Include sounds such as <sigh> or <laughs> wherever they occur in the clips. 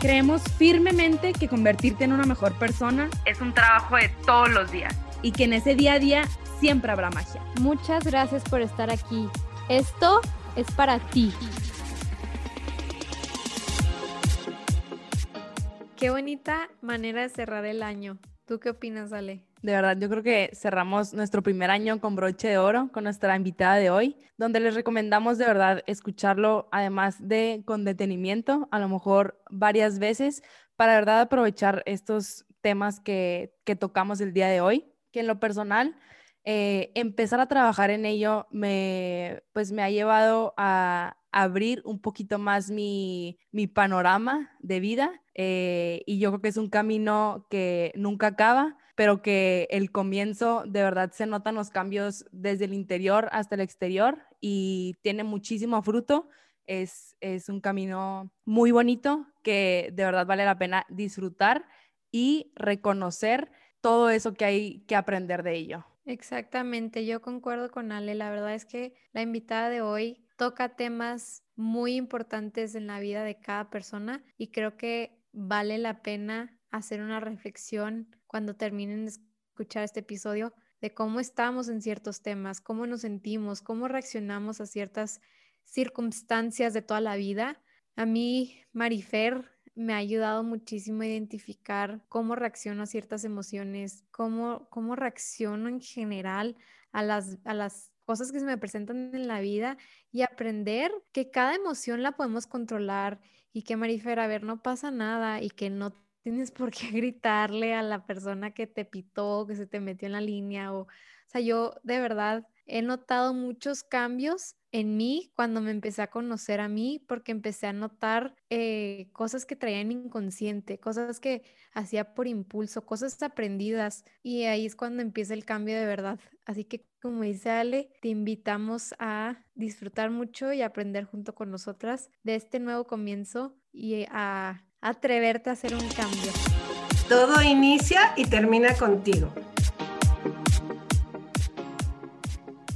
Creemos firmemente que convertirte en una mejor persona es un trabajo de todos los días y que en ese día a día siempre habrá magia. Muchas gracias por estar aquí. Esto es para ti. Qué bonita manera de cerrar el año. ¿Tú qué opinas, Ale? De verdad, yo creo que cerramos nuestro primer año con broche de oro con nuestra invitada de hoy, donde les recomendamos de verdad escucharlo, además de con detenimiento, a lo mejor varias veces, para de verdad aprovechar estos temas que, que tocamos el día de hoy, que en lo personal, eh, empezar a trabajar en ello me, pues me ha llevado a abrir un poquito más mi, mi panorama de vida eh, y yo creo que es un camino que nunca acaba pero que el comienzo de verdad se notan los cambios desde el interior hasta el exterior y tiene muchísimo fruto. Es, es un camino muy bonito que de verdad vale la pena disfrutar y reconocer todo eso que hay que aprender de ello. Exactamente, yo concuerdo con Ale. La verdad es que la invitada de hoy toca temas muy importantes en la vida de cada persona y creo que vale la pena hacer una reflexión cuando terminen de escuchar este episodio de cómo estamos en ciertos temas, cómo nos sentimos, cómo reaccionamos a ciertas circunstancias de toda la vida. A mí, Marifer, me ha ayudado muchísimo a identificar cómo reacciono a ciertas emociones, cómo, cómo reacciono en general a las, a las cosas que se me presentan en la vida y aprender que cada emoción la podemos controlar y que Marifer, a ver, no pasa nada y que no tienes por qué gritarle a la persona que te pitó, que se te metió en la línea. O, o sea, yo de verdad he notado muchos cambios en mí cuando me empecé a conocer a mí, porque empecé a notar eh, cosas que traía en mi inconsciente, cosas que hacía por impulso, cosas aprendidas. Y ahí es cuando empieza el cambio de verdad. Así que, como dice Ale, te invitamos a disfrutar mucho y aprender junto con nosotras de este nuevo comienzo y a atreverte a hacer un cambio. Todo inicia y termina contigo.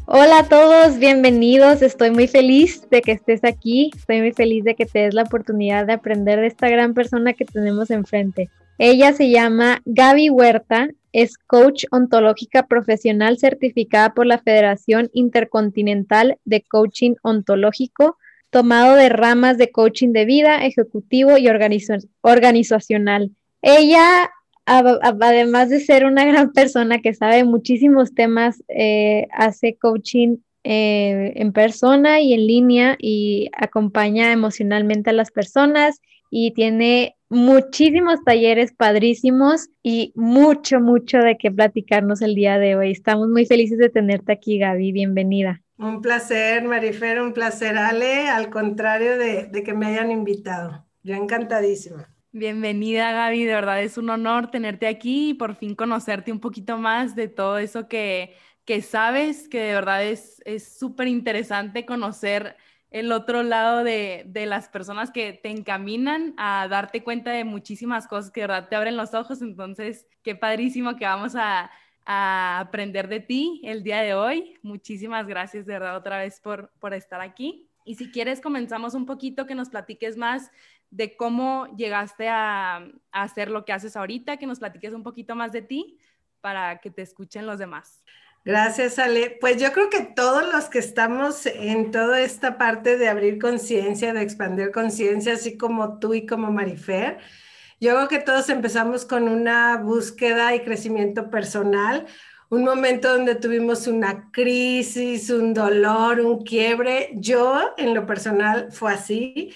Hola a todos, bienvenidos. Estoy muy feliz de que estés aquí. Estoy muy feliz de que te des la oportunidad de aprender de esta gran persona que tenemos enfrente. Ella se llama Gaby Huerta, es coach ontológica profesional certificada por la Federación Intercontinental de Coaching Ontológico tomado de ramas de coaching de vida, ejecutivo y organizacional. Ella, además de ser una <laughs> gran persona que sabe muchísimos temas, eh, hace coaching eh, en persona y en línea y acompaña emocionalmente a las personas y tiene muchísimos talleres padrísimos y mucho, mucho de qué platicarnos el día de hoy. Estamos muy felices de tenerte aquí, Gaby. Bienvenida. Un placer, Marifer, un placer, Ale, al contrario de, que me hayan invitado. Yo encantadísima. Bienvenida, Gaby. De verdad es un honor tenerte aquí y por fin conocerte un poquito más de todo eso que, que sabes, que de verdad es súper interesante conocer el otro lado de, de, las personas que te encaminan a darte cuenta de muchísimas cosas que de verdad te abren los ojos. Entonces, qué padrísimo que vamos a a aprender de ti el día de hoy. Muchísimas gracias de verdad otra vez por, por estar aquí. Y si quieres, comenzamos un poquito, que nos platiques más de cómo llegaste a, a, hacer lo que haces ahorita, que nos platiques un poquito más de ti para que te escuchen los demás. Gracias, Ale. Pues yo creo que todos los que estamos en toda esta parte de abrir conciencia, de expandir conciencia, así como tú y como Marifer, yo creo que todos empezamos con una búsqueda y crecimiento personal, un momento donde tuvimos una crisis, un dolor, un quiebre. Yo, en lo personal, fue así.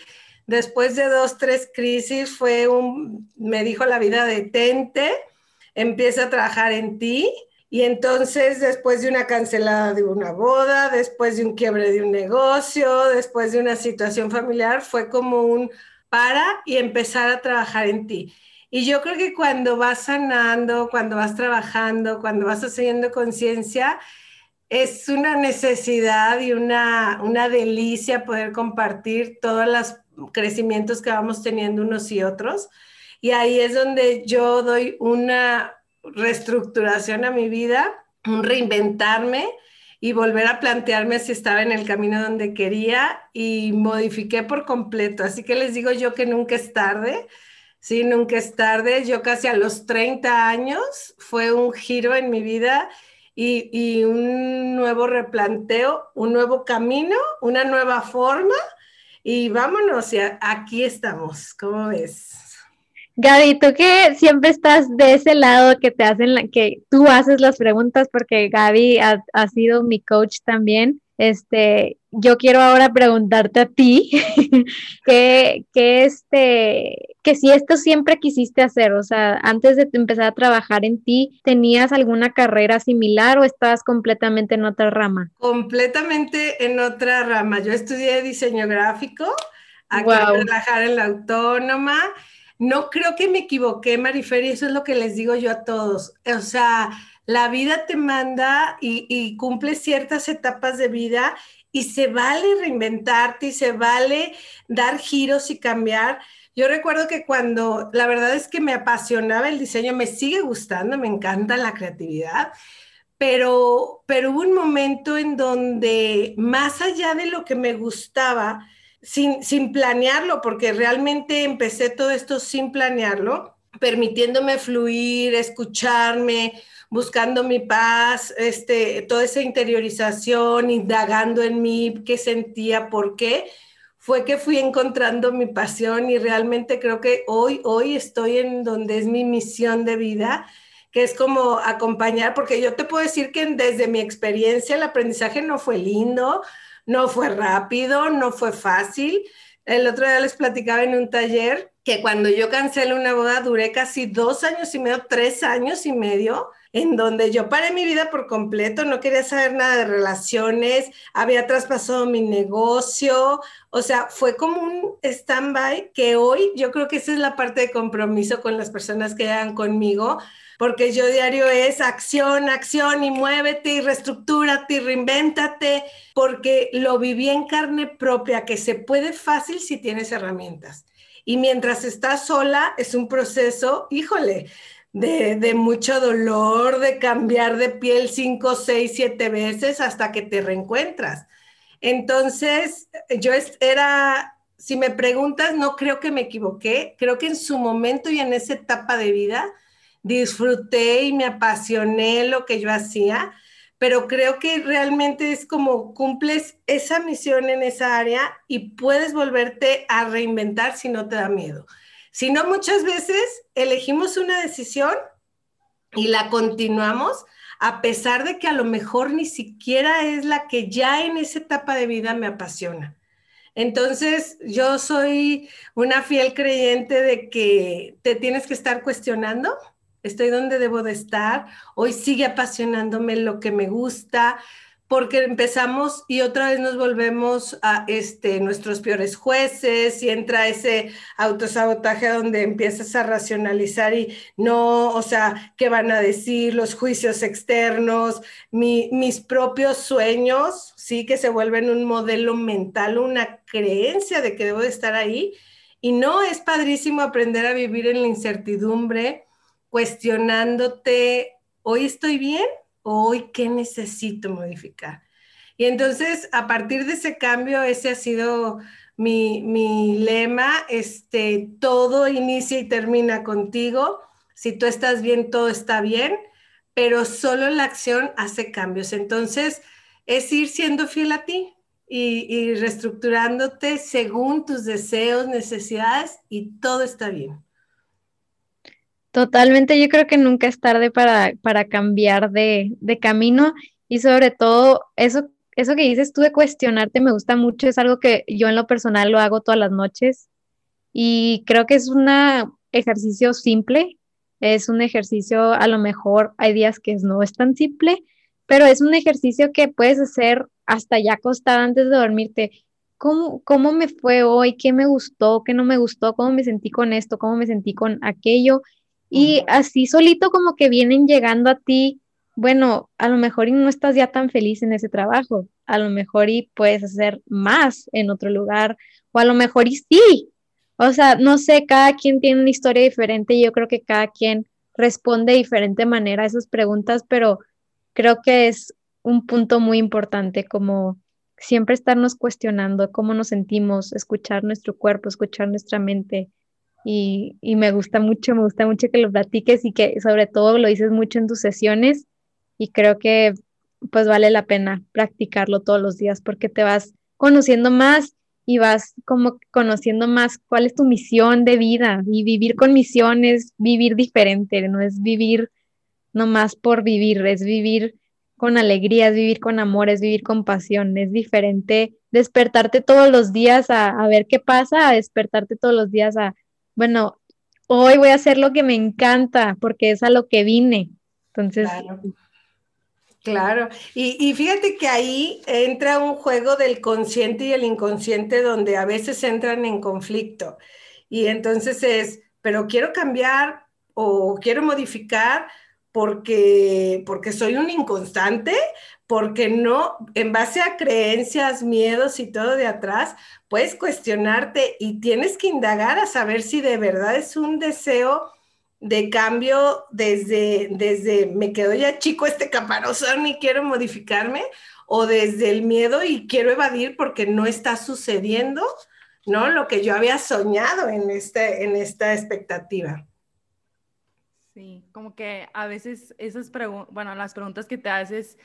Después de dos, tres crisis, fue un, me dijo la vida, detente, empieza a trabajar en ti. Y entonces, después de una cancelada de una boda, después de un quiebre de un negocio, después de una situación familiar, fue como un para y empezar a trabajar en ti. Y yo creo que cuando vas sanando, cuando vas trabajando, cuando vas haciendo conciencia, es una necesidad y una, una delicia poder compartir todos los crecimientos que vamos teniendo unos y otros. Y ahí es donde yo doy una reestructuración a mi vida, un reinventarme y volver a plantearme si estaba en el camino donde quería y modifiqué por completo. Así que les digo yo que nunca es tarde. Sí, nunca es tarde. Yo casi a los 30 años fue un giro en mi vida y, un nuevo replanteo, un nuevo camino, una nueva forma. Y vámonos, y aquí estamos. ¿Cómo ves? Gaby, tú que siempre estás de ese lado que te hacen, la, que tú haces las preguntas, porque Gaby ha, ha, sido mi coach también. Este, yo quiero ahora preguntarte a ti <laughs> que, que, este, que si esto siempre quisiste hacer, o sea, antes de empezar a trabajar en ti, ¿tenías alguna carrera similar o estabas completamente en otra rama? Completamente en otra rama. Yo estudié diseño gráfico, aquí wow. trabajar en la autónoma no creo que me equivoqué, Marifer, eso es lo que les digo yo a todos. O sea, la vida te manda y, y cumple ciertas etapas de vida y se vale reinventarte y se vale dar giros y cambiar. Yo recuerdo que cuando la verdad es que me apasionaba el diseño, me sigue gustando, me encanta la creatividad, pero, pero hubo un momento en donde más allá de lo que me gustaba, sin, planearlo, porque realmente empecé todo esto sin planearlo, permitiéndome fluir, escucharme, buscando mi paz, este, toda esa interiorización, indagando en mí, qué sentía, por qué, fue que fui encontrando mi pasión y realmente creo que hoy, hoy estoy en donde es mi misión de vida, que es como acompañar, porque yo te puedo decir que desde mi experiencia el aprendizaje no fue lindo, no fue rápido, no fue fácil. El otro día les platicaba en un taller que cuando yo cancelé una boda duré casi dos años y medio, tres años y medio, en donde yo paré mi vida por completo, no quería saber nada de relaciones, había traspasado mi negocio, o sea, fue como un stand-by que hoy yo creo que esa es la parte de compromiso con las personas que llegan conmigo, porque yo diario es acción, acción y muévete y reestructúrate y reinvéntate, porque lo viví en carne propia, que se puede fácil si tienes herramientas. Y mientras estás sola, es un proceso, híjole, de, de, mucho dolor, de cambiar de piel cinco, seis, siete veces hasta que te reencuentras. Entonces, yo era, si me preguntas, no creo que me equivoqué, creo que en su momento y en esa etapa de vida, disfruté y me apasioné lo que yo hacía, pero creo que realmente es como cumples esa misión en esa área y puedes volverte a reinventar si no te da miedo. Si no, muchas veces elegimos una decisión y la continuamos a pesar de que a lo mejor ni siquiera es la que ya en esa etapa de vida me apasiona. Entonces, yo soy una fiel creyente de que te tienes que estar cuestionando estoy donde debo de estar, hoy sigue apasionándome lo que me gusta, porque empezamos y otra vez nos volvemos a este, nuestros peores jueces y entra ese autosabotaje donde empiezas a racionalizar y no, o sea, ¿qué van a decir? Los juicios externos, mis propios sueños, sí, que se vuelven un modelo mental, una creencia de que debo de estar ahí. Y no es padrísimo aprender a vivir en la incertidumbre, cuestionándote, ¿hoy estoy bien o hoy qué necesito modificar? Y entonces, a partir de ese cambio, ese ha sido mi, mi lema, este, todo inicia y termina contigo. Si tú estás bien, todo está bien, pero solo la acción hace cambios. Entonces, es ir siendo fiel a ti y, y reestructurándote según tus deseos, necesidades y todo está bien. Totalmente, yo creo que nunca es tarde para, para cambiar de, de, camino y sobre todo eso, eso que dices tú de cuestionarte me gusta mucho, es algo que yo en lo personal lo hago todas las noches y creo que es un ejercicio simple, es un ejercicio, a lo mejor hay días que no es tan simple, pero es un ejercicio que puedes hacer hasta ya acostada antes de dormirte. ¿cómo, ¿cómo me fue hoy? ¿Qué me gustó? ¿Qué no me gustó? ¿Cómo me sentí con esto? ¿Cómo me sentí con aquello? Y así solito como que vienen llegando a ti, bueno, a lo mejor y no estás ya tan feliz en ese trabajo, a lo mejor y puedes hacer más en otro lugar, o a lo mejor y sí. O sea, no sé, cada quien tiene una historia diferente y yo creo que cada quien responde de diferente manera a esas preguntas, pero creo que es un punto muy importante como siempre estarnos cuestionando cómo nos sentimos, escuchar nuestro cuerpo, escuchar nuestra mente. Y, y, me gusta mucho, me gusta mucho que lo platiques y que sobre todo lo dices mucho en tus sesiones y creo que pues vale la pena practicarlo todos los días porque te vas conociendo más y vas como conociendo más cuál es tu misión de vida y vivir con misión es vivir diferente, no es vivir nomás por vivir, es vivir con alegría, es vivir con amor, es vivir con pasión, es diferente despertarte todos los días a, ver qué pasa, a despertarte todos los días a, bueno, hoy voy a hacer lo que me encanta porque es a lo que vine. Entonces, Claro, y, fíjate que ahí entra un juego del consciente y el inconsciente donde a veces entran en conflicto. Y entonces es, pero quiero cambiar o quiero modificar porque, porque soy un inconstante, porque no, en base a creencias, miedos y todo de atrás, puedes cuestionarte y tienes que indagar a saber si de verdad es un deseo de cambio desde, desde me quedo ya chico este caparazón y quiero modificarme, o desde el miedo y quiero evadir porque no está sucediendo, ¿no? Lo que yo había soñado en, este, en esta expectativa. Sí, como que a veces esas preguntas, bueno, las preguntas que te haces,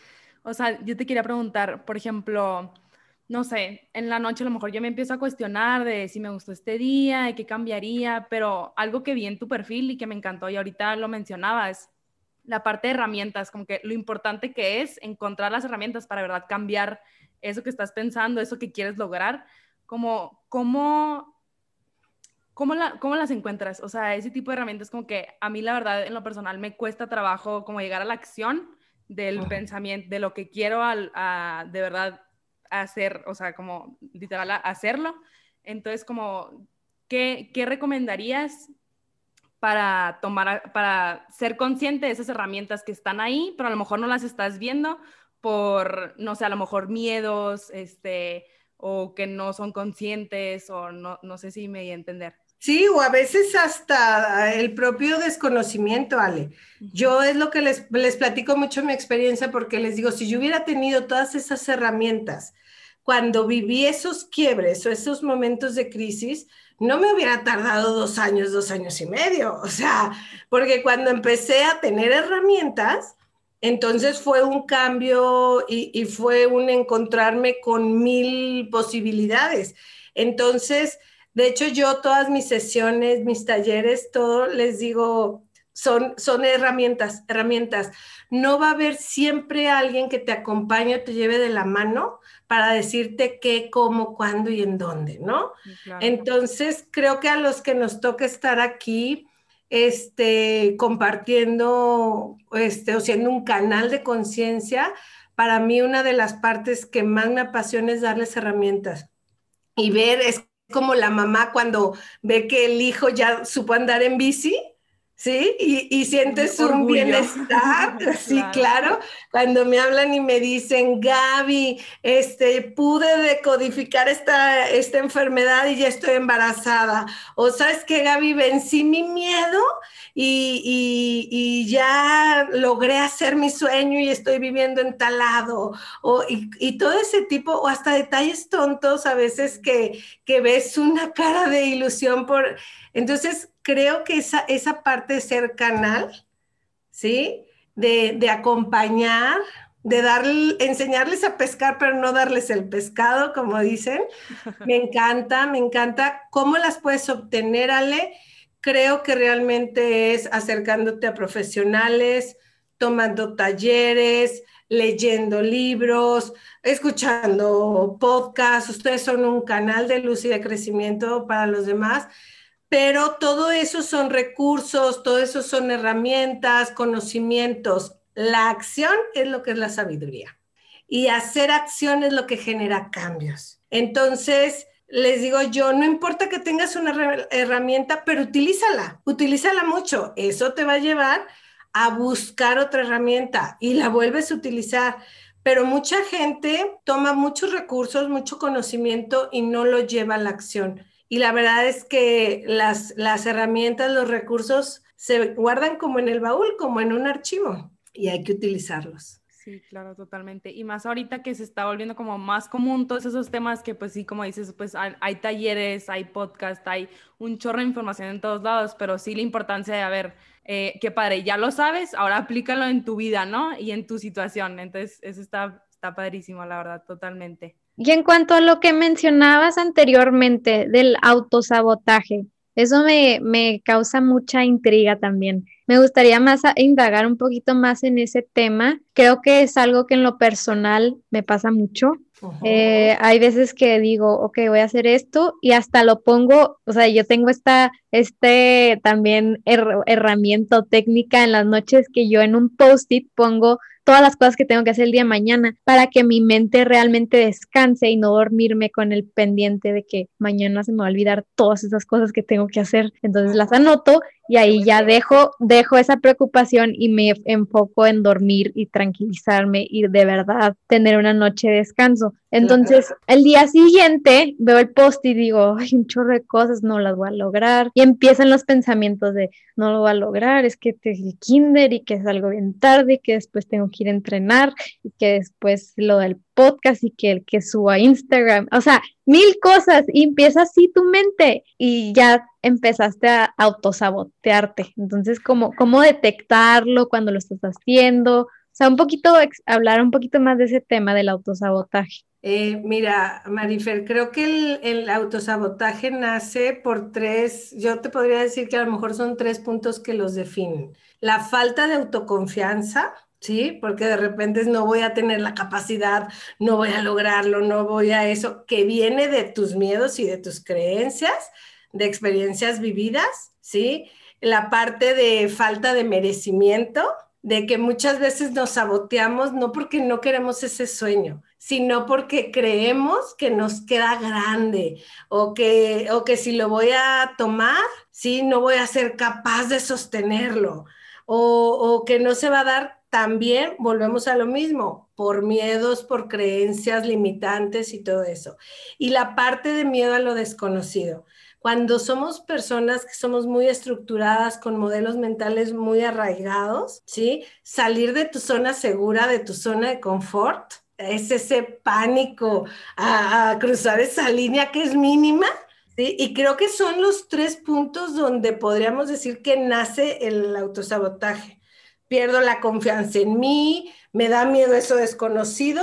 o sea, yo te quería preguntar, por ejemplo, no sé, en la noche a lo mejor yo me empiezo a cuestionar de si me gustó este día, y qué cambiaría, pero algo que vi en tu perfil y que me encantó y ahorita lo mencionabas, la parte de herramientas, como que lo importante que es encontrar las herramientas para verdad cambiar eso que estás pensando, eso que quieres lograr, como cómo ¿Cómo, ¿Cómo las encuentras? O sea, ese tipo de herramientas como que a mí la verdad en lo personal me cuesta trabajo como llegar a la acción del pensamiento, de lo que quiero al, a, de verdad hacer, o sea, como literal hacerlo. Entonces, como, ¿qué, qué recomendarías para tomar, para ser consciente de esas herramientas que están ahí, pero a lo mejor no las estás viendo por, no sé, a lo mejor miedos, este, o que no son conscientes, o no, no sé si me voy a entender. Sí, o a veces hasta el propio desconocimiento, Ale. Yo es lo que les, les platico mucho mi experiencia porque les digo, si yo hubiera tenido todas esas herramientas cuando viví esos quiebres o esos momentos de crisis, no me hubiera tardado dos años, dos años y medio. O sea, porque cuando empecé a tener herramientas, entonces fue un cambio y, y fue un encontrarme con mil posibilidades. Entonces, de hecho, yo todas mis sesiones, mis talleres, todo les digo, son, son herramientas, herramientas. No va a haber siempre alguien que te acompañe o te lleve de la mano para decirte qué, cómo, cuándo y en dónde, ¿no? Entonces, creo que a los que nos toca estar aquí, este, compartiendo, este, o siendo un canal de conciencia, para mí una de las partes que más me apasiona es darles herramientas y ver, es como la mamá cuando ve que el hijo ya supo andar en bici, ¿sí? Y, sientes un bienestar, <laughs> sí, claro. Cuando me hablan y me dicen, Gaby, este, pude decodificar esta, esta enfermedad y ya estoy embarazada. O sabes que, Gaby, vencí mi miedo y, y, ya logré hacer mi sueño y estoy viviendo en tal lado. O, y, y, todo ese tipo, o hasta detalles tontos a veces que, que ves una cara de ilusión por... Entonces, creo que esa, esa parte de ser canal, ¿sí? De, de acompañar, de dar, enseñarles a pescar, pero no darles el pescado, como dicen. <laughs> Me encanta, me encanta. ¿Cómo las puedes obtener, Ale? Creo que realmente es acercándote a profesionales, tomando talleres, leyendo libros, escuchando podcasts. Ustedes son un canal de luz y de crecimiento para los demás pero todo eso son recursos, todo eso son herramientas, conocimientos. La acción es lo que es la sabiduría. Y hacer acción es lo que genera cambios. Entonces, les digo yo, no importa que tengas una herramienta, pero utilízala, utilízala mucho. Eso te va a llevar a buscar otra herramienta y la vuelves a utilizar. Pero mucha gente toma muchos recursos, mucho conocimiento y no lo lleva a la acción. Y la verdad es que las, las herramientas, los recursos se guardan como en el baúl, como en un archivo y hay que utilizarlos. Sí, claro, totalmente. Y más ahorita que se está volviendo como más común todos esos temas que pues sí, como dices, pues hay, talleres, hay podcast, hay un chorro de información en todos lados, pero sí la importancia de, a ver, eh, qué padre, ya lo sabes, ahora aplícalo en tu vida, ¿no? Y en tu situación. Entonces, eso está, está padrísimo, la verdad, totalmente. Y en cuanto a lo que mencionabas anteriormente del autosabotaje, eso me, me causa mucha intriga también. Me gustaría más indagar un poquito más en ese tema. Creo que es algo que en lo personal me pasa mucho. Eh, hay veces que digo, ok, voy a hacer esto y hasta lo pongo, o sea, yo tengo esta, este también herramienta técnica en las noches que yo en un post-it pongo todas las cosas que tengo que hacer el día de mañana para que mi mente realmente descanse y no dormirme con el pendiente de que mañana se me va a olvidar todas esas cosas que tengo que hacer. Entonces las anoto y ahí ya dejo, dejo esa preocupación y me enfoco en dormir y tranquilizarme y de verdad tener una noche de descanso. Entonces, el día siguiente veo el post y digo, hay un chorro de cosas, no las voy a lograr. Y empiezan los pensamientos de, no lo voy a lograr, es que te kinder y que es algo bien tarde y que después tengo que ir a entrenar y que después lo del podcast y que el que suba Instagram, o sea, mil cosas y empieza así tu mente y ya empezaste a autosabotearte. Entonces, ¿cómo, cómo detectarlo cuando lo estás haciendo? O sea, un poquito, hablar un poquito más de ese tema del autosabotaje. Eh, mira, Marifer, creo que el, el, autosabotaje nace por tres, yo te podría decir que a lo mejor son tres puntos que los definen. La falta de autoconfianza, ¿sí? Porque de repente no voy a tener la capacidad, no voy a lograrlo, no voy a eso, que viene de tus miedos y de tus creencias, de experiencias vividas, ¿sí? La parte de falta de merecimiento, de que muchas veces nos saboteamos no porque no queremos ese sueño, sino porque creemos que nos queda grande o que, o que si lo voy a tomar, sí, no voy a ser capaz de sostenerlo o, o que no se va a dar también volvemos a lo mismo, por miedos, por creencias limitantes y todo eso. Y la parte de miedo a lo desconocido. Cuando somos personas que somos muy estructuradas, con modelos mentales muy arraigados, ¿sí? Salir de tu zona segura, de tu zona de confort, es ese pánico a, cruzar esa línea que es mínima. Y creo que son los tres puntos donde podríamos decir que nace el autosabotaje pierdo la confianza en mí, me da miedo eso desconocido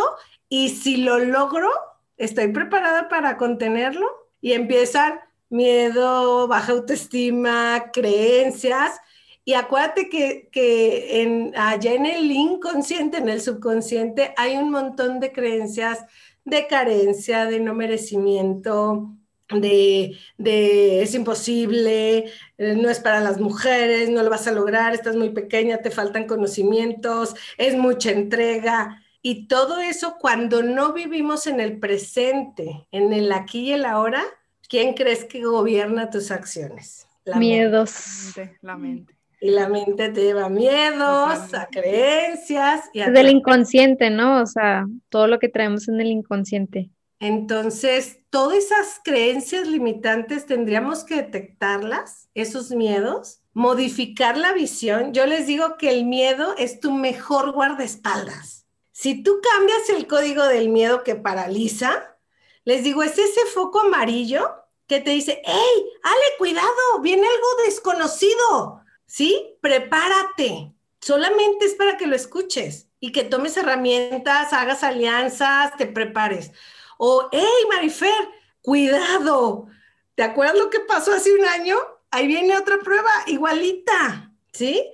y si lo logro, estoy preparada para contenerlo y empiezan miedo, baja autoestima, creencias. Y acuérdate que, que en, allá en el inconsciente, en el subconsciente, hay un montón de creencias de carencia, de no merecimiento, de, de, es imposible, eh, no es para las mujeres, no lo vas a lograr, estás muy pequeña, te faltan conocimientos, es mucha entrega. Y todo eso cuando no vivimos en el presente, en el aquí y el ahora, ¿quién crees que gobierna tus acciones? Miedos. La mente. Y la mente te lleva miedos, a creencias. Y a del inconsciente, ¿no? O sea, todo lo que traemos en el inconsciente. Entonces, todas esas creencias limitantes tendríamos que detectarlas, esos miedos, modificar la visión. Yo les digo que el miedo es tu mejor guardaespaldas. Si tú cambias el código del miedo que paraliza, les digo, es ese foco amarillo que te dice, hey, Ale, cuidado, viene algo desconocido, ¿sí? Prepárate. Solamente es para que lo escuches y que tomes herramientas, hagas alianzas, te prepares. O, hey, Marifer, cuidado. ¿Te acuerdas lo que pasó hace un año? Ahí viene otra prueba igualita, ¿sí?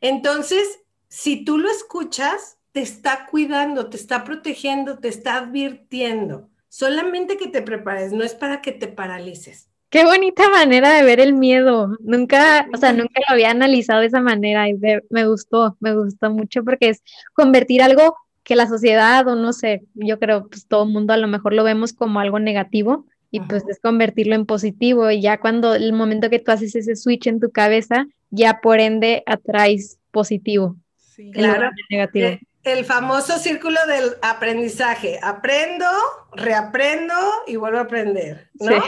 Entonces, si tú lo escuchas, te está cuidando, te está protegiendo, te está advirtiendo. Solamente que te prepares, no es para que te paralices. Qué bonita manera de ver el miedo. Nunca, o sea, nunca lo había analizado de esa manera y me gustó, me gustó mucho porque es convertir algo que la sociedad o no sé, yo creo pues todo el mundo a lo mejor lo vemos como algo negativo y pues es convertirlo en positivo y ya cuando el momento que tú haces ese switch en tu cabeza, ya por ende atraes positivo. Sí, claro. Negativo. Eh, el famoso círculo del aprendizaje. Aprendo, reaprendo y vuelvo a aprender, ¿no?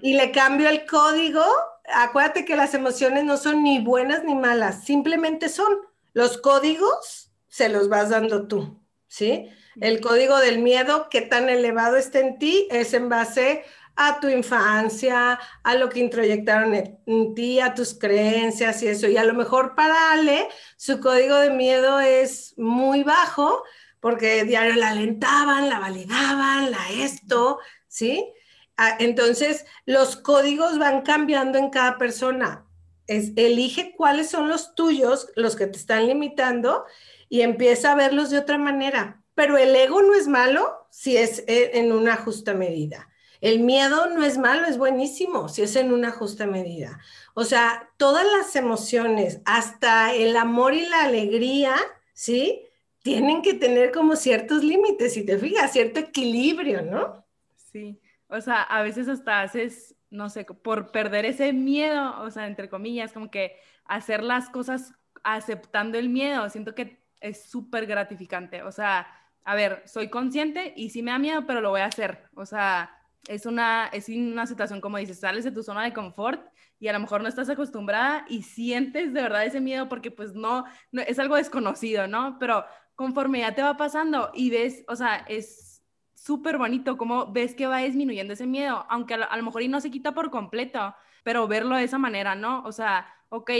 Y le cambio el código. Acuérdate que las emociones no son ni buenas ni malas, simplemente son. Los códigos se los vas dando tú, ¿sí? El código del miedo, qué tan elevado está en ti, es en base a tu infancia, a lo que introyectaron en ti, a tus creencias y eso. Y a lo mejor para Ale, su código de miedo es muy bajo porque diario la alentaban, la validaban, la esto, ¿sí? Ah, entonces, los códigos van cambiando en cada persona. Es, elige cuáles son los tuyos, los que te están limitando, y empieza a verlos de otra manera. Pero el ego no es malo si es eh, en una justa medida. El miedo no es malo, es buenísimo si es en una justa medida. O sea, todas las emociones, hasta el amor y la alegría, ¿sí? Tienen que tener como ciertos límites, si te fijas, cierto equilibrio, ¿no? Sí, o sea, a veces hasta haces, no sé, por perder ese miedo, o sea, entre comillas, como que hacer las cosas aceptando el miedo, siento que es súper gratificante. O sea, a ver, soy consciente y sí me da miedo, pero lo voy a hacer. O sea, es una, es una situación, como dices, sales de tu zona de confort y a lo mejor no estás acostumbrada y sientes de verdad ese miedo porque pues no, no es algo desconocido, ¿no? Pero conforme ya te va pasando y ves, o sea, es súper bonito cómo ves que va disminuyendo ese miedo, aunque a lo, mejor y no se quita por completo, pero verlo de esa manera, ¿no? O sea, ok,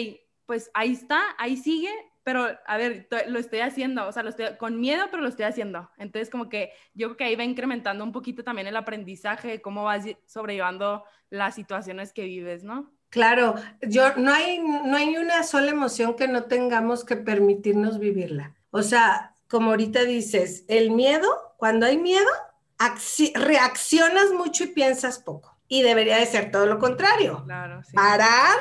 pues ahí está, ahí sigue, pero a ver, lo estoy haciendo, o sea, lo estoy con miedo, pero lo estoy haciendo. Entonces, como que yo creo que ahí va incrementando un poquito también el aprendizaje, cómo vas sobrellevando las situaciones que vives, ¿no? Claro, yo no hay no hay una sola emoción que no tengamos que permitirnos vivirla. O sea, como ahorita dices, el miedo, cuando hay miedo, reaccionas mucho y piensas poco. Y debería de ser todo lo contrario. Claro, sí. Parar,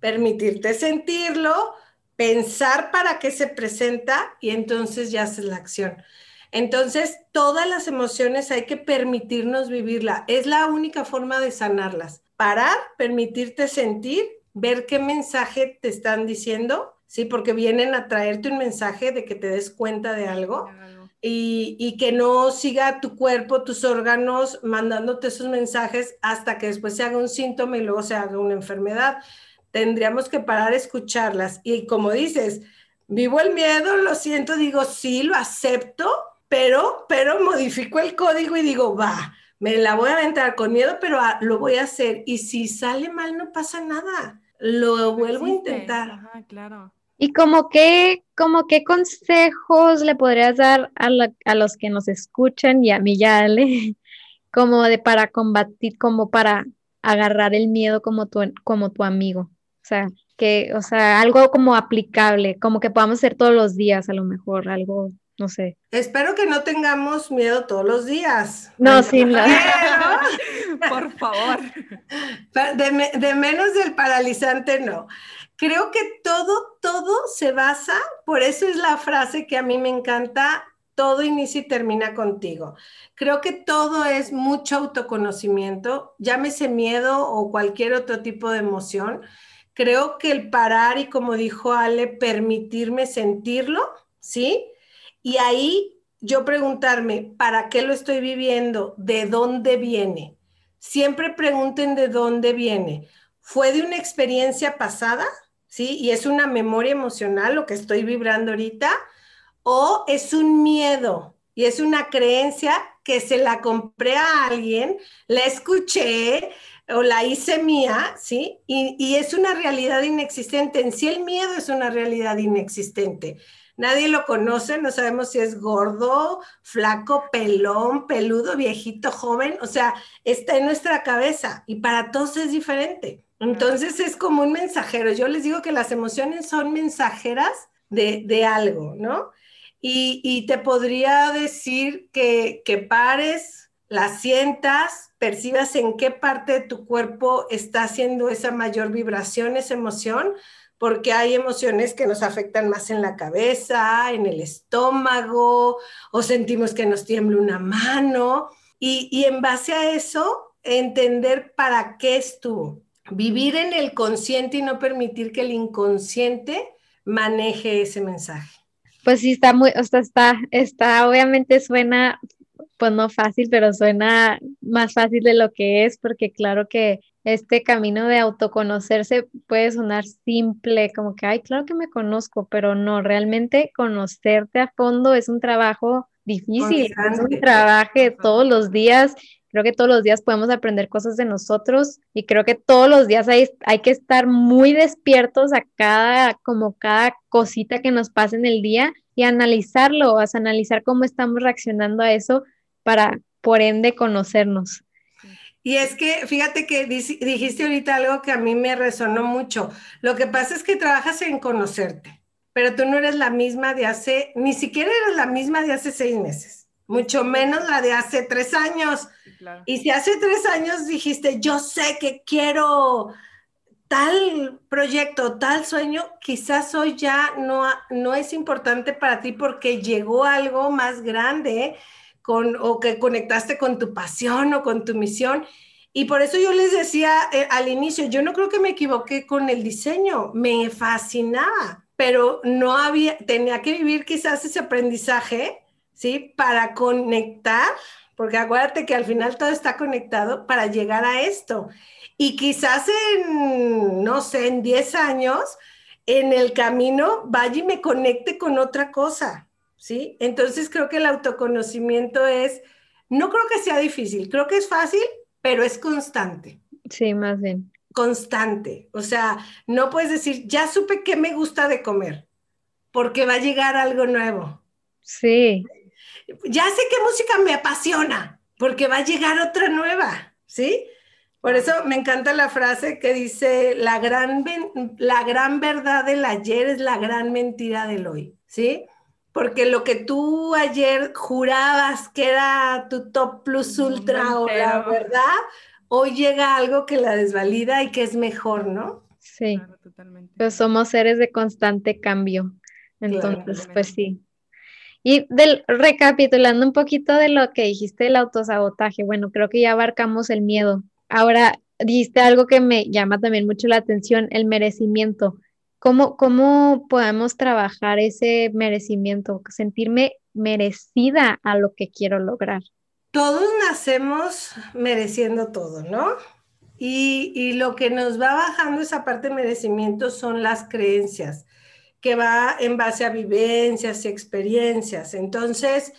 permitirte sentirlo, pensar para qué se presenta y entonces ya haces la acción. Entonces, todas las emociones hay que permitirnos vivirla. Es la única forma de sanarlas. Parar, permitirte sentir, ver qué mensaje te están diciendo, ¿sí? Porque vienen a traerte un mensaje de que te des cuenta de algo. Y, y, que no siga tu cuerpo, tus órganos mandándote esos mensajes hasta que después se haga un síntoma y luego se haga una enfermedad tendríamos que parar a escucharlas. Y como dices, vivo el miedo, lo siento, digo, sí, lo acepto, pero, pero modifico el código y digo, va, me la voy a aventar con miedo, pero lo voy a hacer. Y si sale mal, no pasa nada. Lo vuelvo a intentar. Ajá, claro. ¿Y como qué, como qué consejos le podrías dar a, a, los que nos escuchan y a mí ya, Ale, <laughs> como de para combatir, como para agarrar el miedo como tu, como tu amigo? O sea, que, o sea, algo como aplicable, como que podamos hacer todos los días a lo mejor, algo, no sé. Espero que no tengamos miedo todos los días. No, sí, no. <laughs> Por favor. De, de menos del paralizante, no. Creo que todo, todo se basa, por eso es la frase que a mí me encanta, todo inicia y termina contigo. Creo que todo es mucho autoconocimiento, llámese miedo o cualquier otro tipo de emoción creo que el parar y como dijo Ale, permitirme sentirlo, ¿sí? Y ahí yo preguntarme, ¿para qué lo estoy viviendo? ¿De dónde viene? Siempre pregunten de dónde viene. ¿Fue de una experiencia pasada? ¿Sí? Y es una memoria emocional lo que estoy vibrando ahorita. ¿O es un miedo? Y es una creencia que se la compré a alguien, la escuché, o la hice mía, ¿sí? Y, es una realidad inexistente. En sí el miedo es una realidad inexistente. Nadie lo conoce, no sabemos si es gordo, flaco, pelón, peludo, viejito, joven, o sea, está en nuestra cabeza y para todos es diferente. Entonces es como un mensajero. Yo les digo que las emociones son mensajeras de, algo, ¿no? Y, y, te podría decir que, que pares, la sientas, percibas en qué parte de tu cuerpo está haciendo esa mayor vibración, esa emoción, porque hay emociones que nos afectan más en la cabeza, en el estómago, o sentimos que nos tiembla una mano. Y, y en base a eso, entender para qué estuvo. Vivir en el consciente y no permitir que el inconsciente maneje ese mensaje. Pues sí, está muy, o sea, está, está, obviamente suena, pues no fácil, pero suena más fácil de lo que es, porque claro que este camino de autoconocerse puede sonar simple, como que, ay, claro que me conozco, pero no, realmente conocerte a fondo es un trabajo difícil, es un trabajo todos los días. Creo que todos los días podemos aprender cosas de nosotros y creo que todos los días hay, hay que estar muy despiertos a cada, como cada cosita que nos pasa en el día y analizarlo, a analizar cómo estamos reaccionando a eso para, por ende, conocernos. Y es que, fíjate que dijiste ahorita algo que a mí me resonó mucho. Lo que pasa es que trabajas en conocerte, pero tú no eres la misma de hace, ni siquiera eres la misma de hace seis meses, mucho menos la de hace tres años. Y si hace tres años dijiste, yo sé que quiero tal proyecto, tal sueño, quizás hoy ya no, no es importante para ti porque llegó algo más grande con, o que conectaste con tu pasión o con tu misión. Y por eso yo les decía eh, al inicio, yo no creo que me equivoqué con el diseño, me fascinaba, pero no había, tenía que vivir quizás ese aprendizaje, ¿sí? Para conectar porque acuérdate que al final todo está conectado para llegar a esto. Y quizás en, no sé, en 10 años, en el camino vaya y me conecte con otra cosa, ¿sí? Entonces creo que el autoconocimiento es, no creo que sea difícil, creo que es fácil, pero es constante. Sí, más bien. Constante. O sea, no puedes decir, ya supe qué me gusta de comer, porque va a llegar algo nuevo. Sí ya sé qué música me apasiona, porque va a llegar otra nueva, ¿sí? Por eso me encanta la frase que dice, la gran, la gran verdad del ayer es la gran mentira del hoy, ¿sí? Porque lo que tú ayer jurabas que era tu top plus ultra o la verdad, hoy llega algo que la desvalida y que es mejor, ¿no? Sí, Pues somos seres de constante cambio. Entonces, pues sí, y del, recapitulando un poquito de lo que dijiste del autosabotaje, bueno, creo que ya abarcamos el miedo. Ahora dijiste algo que me llama también mucho la atención, el merecimiento. ¿Cómo, cómo podemos trabajar ese merecimiento? Sentirme merecida a lo que quiero lograr. Todos nacemos mereciendo todo, ¿no? Y, y lo que nos va bajando esa parte de merecimiento son las creencias que va en base a vivencias y experiencias. Entonces,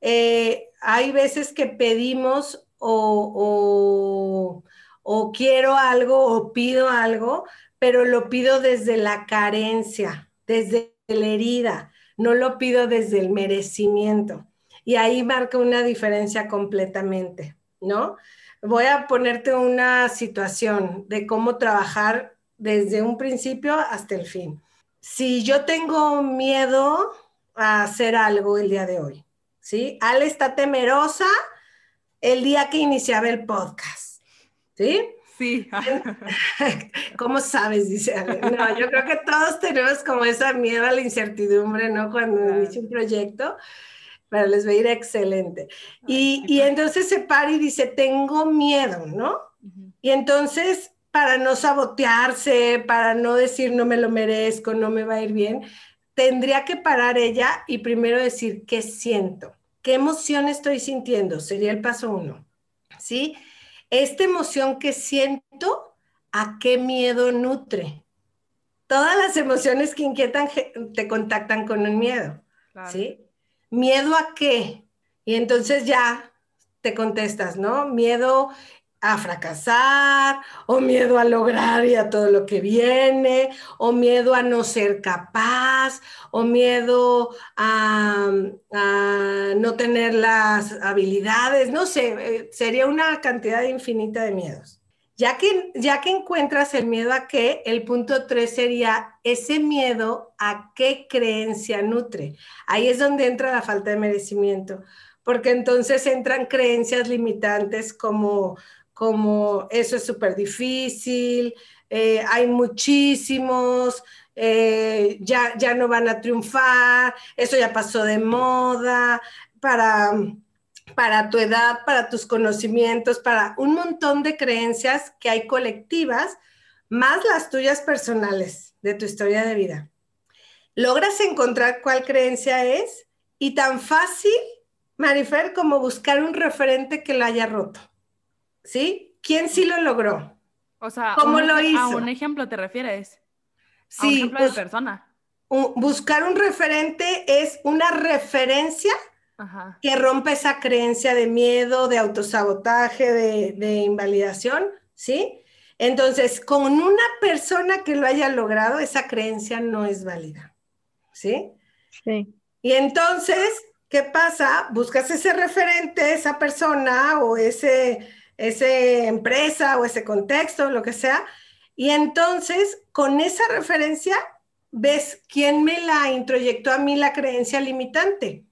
eh, hay veces que pedimos o, o, quiero algo o pido algo, pero lo pido desde la carencia, desde la herida, no lo pido desde el merecimiento. Y ahí marca una diferencia completamente, ¿no? Voy a ponerte una situación de cómo trabajar desde un principio hasta el fin si yo tengo miedo a hacer algo el día de hoy, ¿sí? Ale está temerosa el día que iniciaba el podcast, ¿sí? Sí. <laughs> ¿Cómo sabes? Dice Ale. No, yo creo que todos tenemos como esa miedo a la incertidumbre, ¿no? Cuando inicia un proyecto, pero les va a ir excelente. Y, y entonces se para y dice, tengo miedo, ¿no? Y entonces para no sabotearse, para no decir no me lo merezco, no me va a ir bien, tendría que parar ella y primero decir qué siento, qué emoción estoy sintiendo, sería el paso uno. ¿Sí? Esta emoción que siento, ¿a qué miedo nutre? Todas las emociones que inquietan te contactan con un miedo. ¿Sí? ¿Miedo a qué? Y entonces ya te contestas, ¿no? Miedo a fracasar, o miedo a lograr y a todo lo que viene, o miedo a no ser capaz, o miedo a, no tener las habilidades, no sé, eh, sería una cantidad infinita de miedos. Ya que, ya que encuentras el miedo a qué, el punto tres sería ese miedo a qué creencia nutre. Ahí es donde entra la falta de merecimiento, porque entonces entran creencias limitantes como como eso es súper difícil, eh, hay muchísimos, eh, ya, ya no van a triunfar, eso ya pasó de moda, para, para tu edad, para tus conocimientos, para un montón de creencias que hay colectivas, más las tuyas personales de tu historia de vida. Logras encontrar cuál creencia es y tan fácil, Marifer, como buscar un referente que la haya roto. ¿Sí? ¿Quién sí lo logró? O sea, ¿cómo un, lo hizo? a un ejemplo te refieres. Sí, a un ejemplo pues, de persona. un- buscar un referente es una referencia Ajá. que rompe esa creencia de miedo, de autosabotaje, de, de invalidación, ¿sí? Entonces, con una persona que lo haya logrado, esa creencia no es válida, ¿sí? Sí. Y entonces, ¿qué pasa? Buscas ese referente, esa persona o ese, ese empresa o ese contexto, lo que sea, y entonces con esa referencia ves quién me la introyectó a mí la creencia limitante.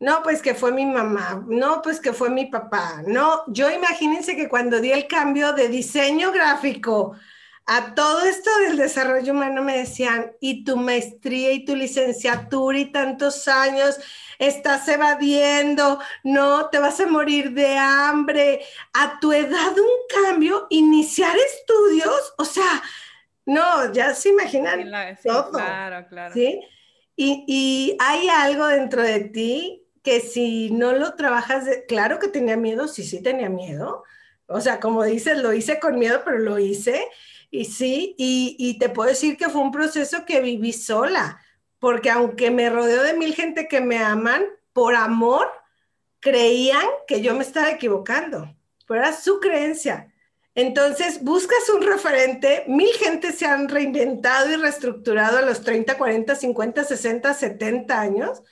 No, pues que fue mi mamá, no, pues que fue mi papá. No, yo imagínense que cuando di el cambio de diseño gráfico a todo esto del desarrollo humano me decían, y tu maestría y tu licenciatura y tantos años, estás evadiendo, no, te vas a morir de hambre. A tu edad un cambio, iniciar estudios, o sea, no, ya se imaginan sí, todo. claro, claro. ¿sí? Y, y hay algo dentro de ti que si no lo trabajas, de- claro que tenía miedo, sí, sí tenía miedo. O sea, como dices, lo hice con miedo, pero lo hice. Y sí, y, y te puedo decir que fue un proceso que viví sola, porque aunque me rodeo de mil gente que me aman, por amor, creían que yo me estaba equivocando, pero era su creencia. Entonces, buscas un referente, mil gentes se han reinventado y reestructurado a los 30, 40, 50, 60, 70 años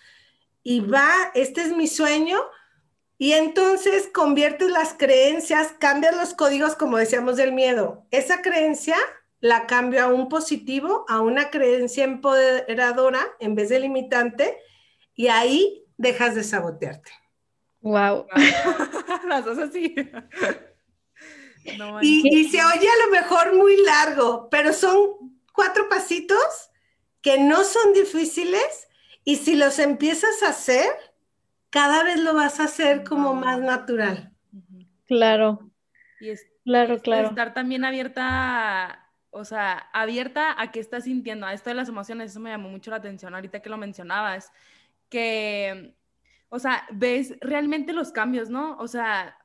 y va, este es mi sueño, y entonces conviertes las creencias, cambias los códigos, como decíamos, del miedo. Esa creencia la cambio a un positivo, a una creencia empoderadora en vez de limitante, y ahí dejas de sabotearte. Wow. <laughs> Las dos así. <laughs> No Y, manches. y se oye a lo mejor muy largo, pero son cuatro pasitos que no son difíciles y si los empiezas a hacer, cada vez lo vas a hacer como Wow. más natural. Claro, Y es, claro, es claro. estar también abierta, o sea, abierta a qué estás sintiendo, a esto de las emociones, eso me llamó mucho la atención ahorita que lo mencionabas, que, o sea, ves realmente los cambios, ¿no? O sea,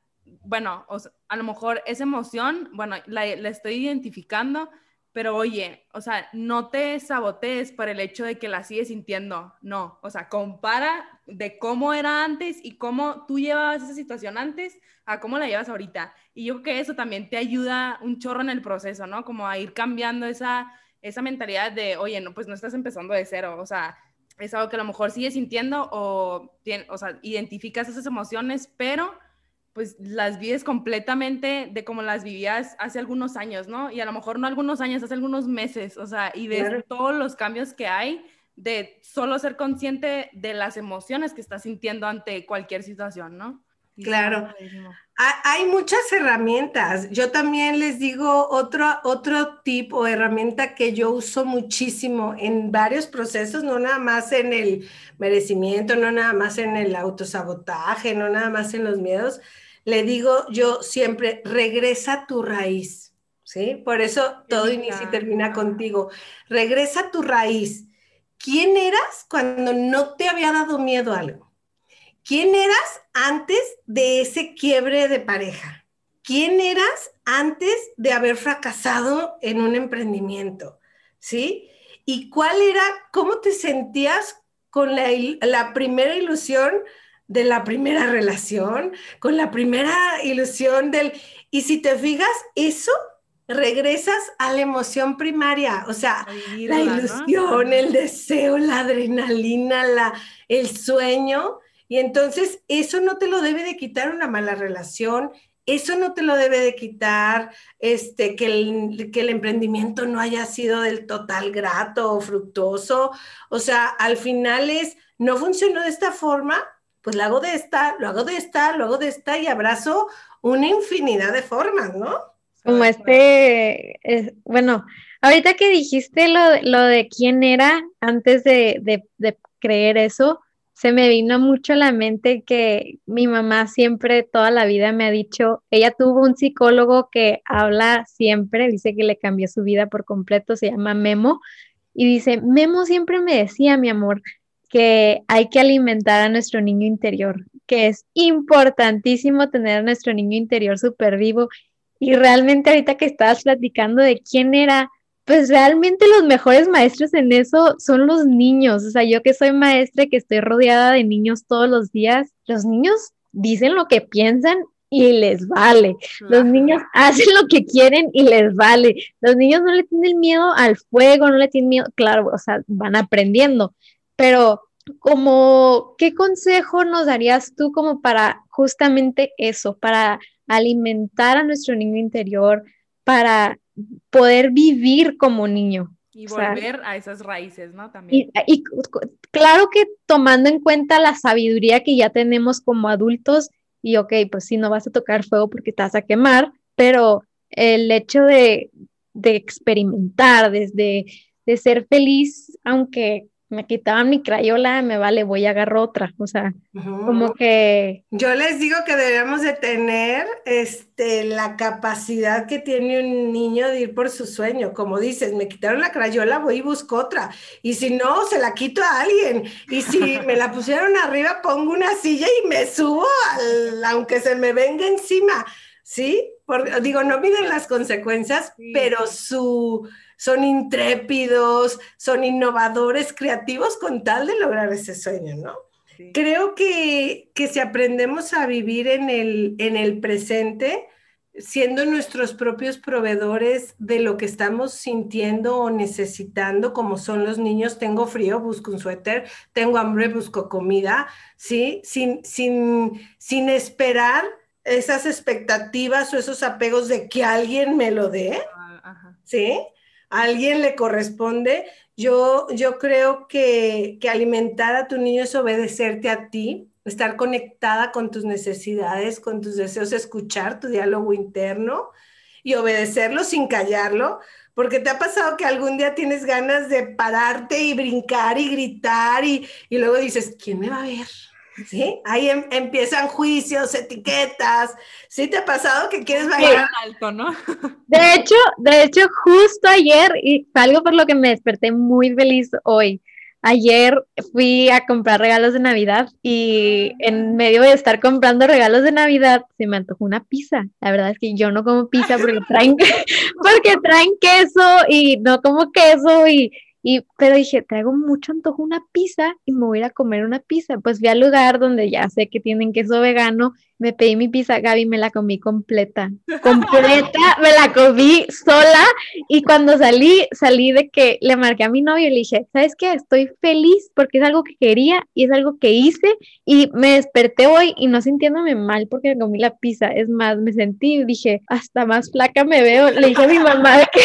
bueno, o sea, a lo mejor esa emoción, bueno, la, la estoy identificando, pero oye, o sea, no te sabotees por el hecho de que la sigues sintiendo, no, o sea, compara de cómo era antes y cómo tú llevabas esa situación antes a cómo la llevas ahorita. Y yo creo que eso también te ayuda un chorro en el proceso, ¿no? Como a ir cambiando esa, esa mentalidad de, oye, no, pues no estás empezando de cero, o sea, es algo que a lo mejor sigues sintiendo o, o sea, identificas esas emociones, pero pues las vives completamente de como las vivías hace algunos años, ¿no? Y a lo mejor no algunos años, hace algunos meses, o sea, y Claro. todos los cambios que hay de solo ser consciente de las emociones que estás sintiendo ante cualquier situación, ¿no? Y Claro. Hay muchas herramientas. Yo también les digo otro, otro tipo de herramienta que yo uso muchísimo en varios procesos, no nada más en el merecimiento, no nada más en el autosabotaje, no nada más en los miedos. Le digo yo siempre, regresa a tu raíz, ¿sí? Por eso todo linda. inicia y termina contigo. Regresa a tu raíz. ¿Quién eras cuando no te había dado miedo algo? ¿Quién eras antes de ese quiebre de pareja? ¿Quién eras antes de haber fracasado en un emprendimiento? ¿Sí? ¿Y cuál era, cómo te sentías con la primera ilusión de la primera relación, con la primera ilusión del... Y si te fijas, eso regresas a la emoción primaria, o sea, la ilusión, el deseo, la adrenalina, la, el sueño. Y entonces eso no te lo debe de quitar una mala relación, eso no te lo debe de quitar este, que, el, que el emprendimiento no haya sido del total grato o fructuoso. O sea, al final es, no funcionó de esta forma, pues lo hago de esta, lo hago de esta, lo hago de esta y abrazo una infinidad de formas, ¿no? como este, es- bueno, ahorita que dijiste lo, de- lo de quién era antes de, de, de creer eso, se me vino mucho a la mente que mi mamá siempre, toda la vida me ha dicho, ella tuvo un psicólogo que habla siempre, dice que le cambió su vida por completo, se llama Memo, y dice, Memo siempre me decía, mi amor, que hay que alimentar a nuestro niño interior, que es importantísimo tener a nuestro niño interior súper vivo. Y realmente ahorita que estabas platicando de quién era, pues realmente los mejores maestros en eso son los niños. O sea, yo que soy maestra y que estoy rodeada de niños todos los días, los niños dicen lo que piensan y les vale. Los niños hacen lo que quieren y les vale. Los niños no le tienen miedo al fuego, no le tienen miedo, claro, o sea, van aprendiendo, pero como, ¿qué consejo nos darías tú como para justamente eso, para alimentar a nuestro niño interior, para poder vivir como niño? Y O sea, volver a esas raíces, ¿no? También. Y, claro que tomando en cuenta la sabiduría que ya tenemos como adultos, y ok, pues sí, no vas a tocar fuego porque te vas a quemar, pero el hecho de, de experimentar, desde de ser feliz, aunque me quitaban mi crayola, me vale, voy a agarrar otra. O sea, como que Yo les digo que deberíamos de tener este, la capacidad que tiene un niño de ir por su sueño. Como dices, me quitaron la crayola, voy y busco otra. Y si no, se la quito a alguien. Y si me la pusieron arriba, pongo una silla y me subo, al- aunque se me venga encima. ¿Sí? Por- digo, no miden las consecuencias, Sí. pero su, son intrépidos, son innovadores, creativos con tal de lograr ese sueño, ¿no? Sí. Creo que, que si aprendemos a vivir en el, en el presente, siendo nuestros propios proveedores de lo que estamos sintiendo o necesitando, como son los niños, tengo frío, busco un suéter, tengo hambre, busco comida, ¿sí? Sin, sin, sin esperar esas expectativas o esos apegos de que alguien me lo dé. ¿sí? Alguien le corresponde. Yo, yo creo que, que alimentar a tu niño es obedecerte a ti, estar conectada con tus necesidades, con tus deseos, escuchar tu diálogo interno y obedecerlo sin callarlo, porque te ha pasado que algún día tienes ganas de pararte y brincar y gritar y, y luego dices, ¿quién me va a ver? ¿Sí? Ahí em- empiezan juicios, etiquetas. ¿Sí te ha pasado que quieres bailar? Alto, ¿no? <laughs> De hecho, de hecho, justo ayer, y fue algo por lo que me desperté muy feliz hoy. Ayer fui a comprar regalos de Navidad y en medio de estar comprando regalos de Navidad se me antojó una pizza. La verdad es que yo no como pizza porque traen, <laughs> porque traen queso y no como queso y, y pero dije, traigo mucho antojo una pizza y me voy a comer una pizza. Pues fui al lugar donde ya sé que tienen queso vegano, me pedí mi pizza, Gaby, me la comí completa, completa, <laughs> me la comí sola. Y cuando salí, salí de que le marqué a mi novio y le dije, ¿sabes qué? Estoy feliz porque es algo que quería y es algo que hice y me desperté hoy y no sintiéndome mal porque comí la pizza, es más, me sentí, dije, hasta más flaca me veo, le dije a mi mamá <laughs> que,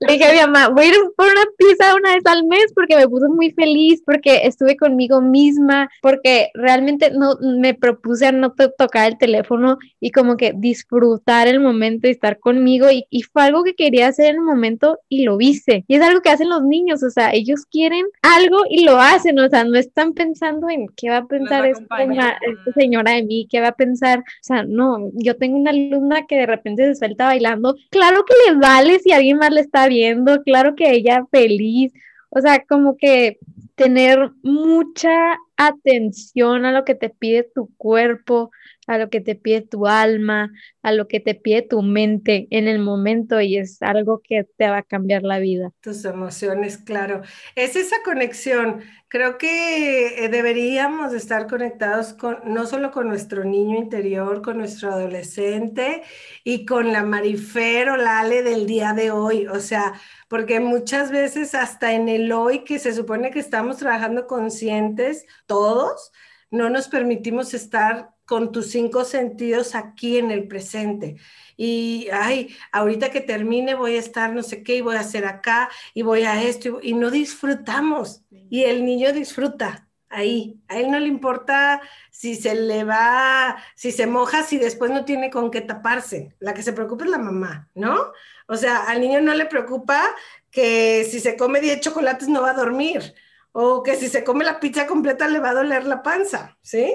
le dije a mi mamá, voy a ir por una pizza una vez al mes porque me puso muy feliz, porque estuve conmigo misma, porque realmente no me propuse a no to- el teléfono y como que disfrutar el momento y estar conmigo y, y fue algo que quería hacer en el momento y lo hice. Y es algo que hacen los niños, o sea, ellos quieren algo y lo hacen, o sea, no están pensando en qué va a pensar esta, esta señora de mí, qué va a pensar, o sea, no, yo tengo una alumna que de repente se suelta bailando, claro que le vale si alguien más le está viendo, claro que ella feliz, o sea, como que tener mucha atención a lo que te pide tu cuerpo, a lo que te pide tu alma, a lo que te pide tu mente en el momento y es algo que te va a cambiar la vida. Tus emociones, claro. Es esa conexión. Creo que eh, deberíamos de estar conectados con, no solo con nuestro niño interior, con nuestro adolescente y con la Marifer o la Ale del día de hoy. O sea, porque muchas veces hasta en el hoy que se supone que estamos trabajando conscientes, todos, no nos permitimos estar con tus cinco sentidos aquí en el presente. Y, ay, ahorita que termine voy a estar no sé qué y voy a hacer acá y voy a esto y, no disfrutamos. Y el niño disfruta. ahí. A él no le importa si se le va, si se moja, si después no tiene con qué taparse. La que se preocupa es la mamá, ¿no? O sea, al niño no le preocupa que si se come 10 chocolates no va a dormir o que si se come la pizza completa le va a doler la panza, ¿sí?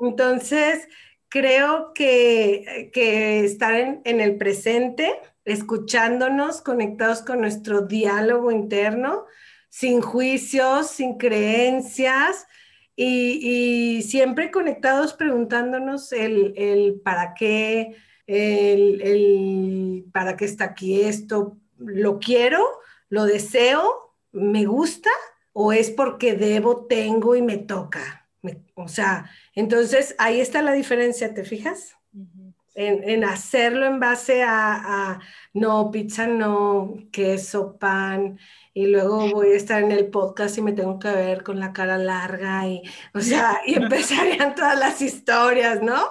Entonces, creo que, que estar en, en el presente, escuchándonos, conectados con nuestro diálogo interno, sin juicios, sin creencias y, siempre conectados preguntándonos el, para qué, el, para qué está aquí esto, lo quiero, lo deseo, me gusta o es porque debo, tengo y me toca. o sea, entonces ahí está la diferencia, ¿te fijas? en, hacerlo en base a, a, no, pizza no, queso, pan, y luego voy a estar en el podcast y me tengo que ver con la cara larga y, o sea, y <laughs> empezarían todas las historias, ¿no?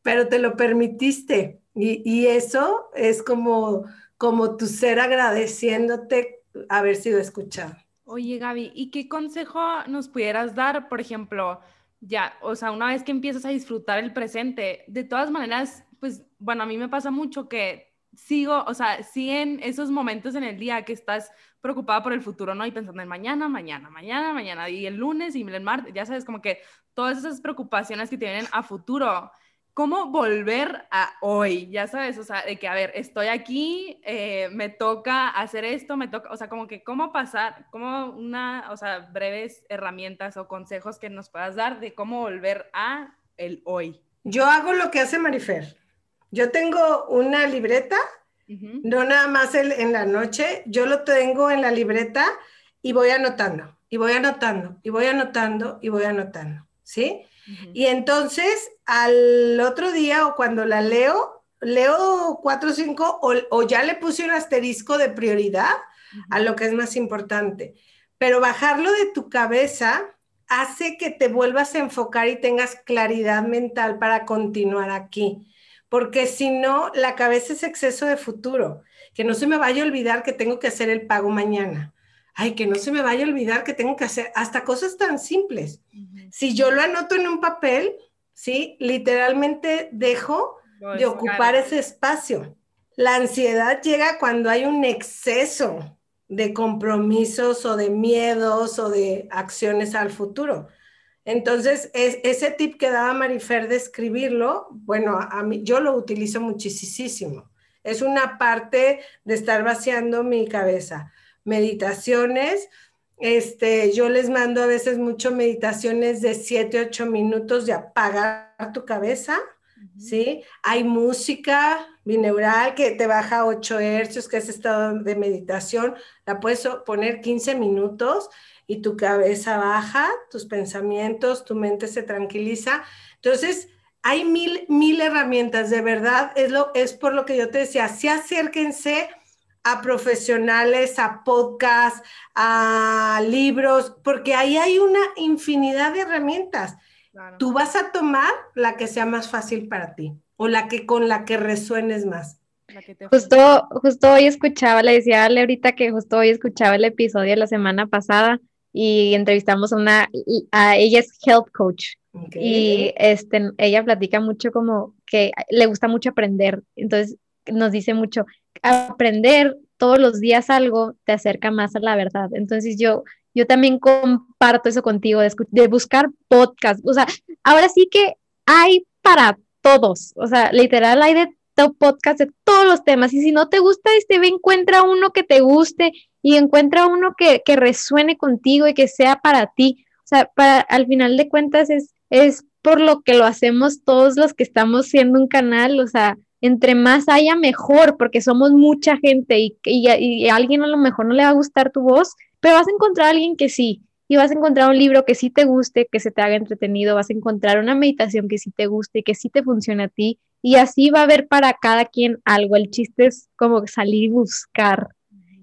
Pero te lo permitiste y, y eso es como, como tu ser agradeciéndote haber sido escuchado. Oye, Gaby, ¿y qué consejo nos pudieras dar, por ejemplo, ya, o sea, una vez que empiezas a disfrutar el presente, de todas maneras, pues, bueno, a mí me pasa mucho que sigo, o sea, sí en esos momentos en el día que estás preocupada por el futuro, ¿no? Y pensando en mañana, mañana, mañana, mañana, y el lunes y el martes, ya sabes, como que todas esas preocupaciones que tienen a futuro, ¿cómo volver a hoy? Ya sabes, o sea, de que, a ver, estoy aquí, eh, me toca hacer esto, me toca, o sea, como que, ¿cómo pasar? ¿Cómo una, o sea, breves herramientas o consejos que nos puedas dar de cómo volver a el hoy? Yo hago lo que hace Marifer. Yo tengo una libreta, no nada más en la noche, yo lo tengo en la libreta y voy anotando, y voy anotando, y voy anotando, y voy anotando, ¿sí? Y entonces al otro día o cuando la leo, leo cuatro o cinco o, ya le puse un asterisco de prioridad a lo que es más importante. Pero bajarlo de tu cabeza hace que te vuelvas a enfocar y tengas claridad mental para continuar aquí porque si no, la cabeza es exceso de futuro. Que no se me vaya a olvidar que tengo que hacer el pago mañana. Ay, que no se me vaya a olvidar que tengo que hacer hasta cosas tan simples. Si yo lo anoto en un papel, ¿sí? Literalmente dejo de ocupar ese espacio. La ansiedad llega cuando hay un exceso de compromisos o de miedos o de acciones al futuro. Entonces, es, ese tip que daba Marifer de escribirlo, bueno, a mí, yo lo utilizo muchísimo. Es una parte de estar vaciando mi cabeza. Meditaciones, este, yo les mando a veces mucho meditaciones de 7, 8 minutos de apagar tu cabeza, ¿sí? Hay música bineural que te baja 8 hercios, que es estado de meditación, la puedes poner 15 minutos y tu cabeza baja, tus pensamientos, tu mente se tranquiliza. Entonces, hay mil, mil herramientas, de verdad, es, lo, es por lo que yo te decía, sí acérquense a profesionales, a podcasts, a libros, porque ahí hay una infinidad de herramientas. Tú vas a tomar la que sea más fácil para ti o la que con la que resuenes más. Justo, justo hoy escuchaba, le decía a ahorita que justo hoy escuchaba el episodio de la semana pasada y entrevistamos a una, a ella es health coach. Y este, ella platica mucho como que le gusta mucho aprender. Entonces nos dice mucho, aprender todos los días algo te acerca más a la verdad. Entonces yo, yo también comparto eso contigo, de, buscar podcast. O sea, ahora sí que hay para todos. O sea, literal hay de podcast de todos los temas. Y si no te gusta este, ve, encuentra uno que te guste y encuentra uno que, que resuene contigo y que sea para ti. O sea, para, al final de cuentas es, es por lo que lo hacemos todos los que estamos siendo un canal, o sea, entre más haya mejor, porque somos mucha gente y, y, y, a alguien a lo mejor no le va a gustar tu voz, pero vas a encontrar a alguien que sí, y vas a encontrar un libro que sí te guste, que se te haga entretenido, vas a encontrar una meditación que sí te guste, que sí te funcione a ti, y así va a haber para cada quien algo. El chiste es como salir y buscar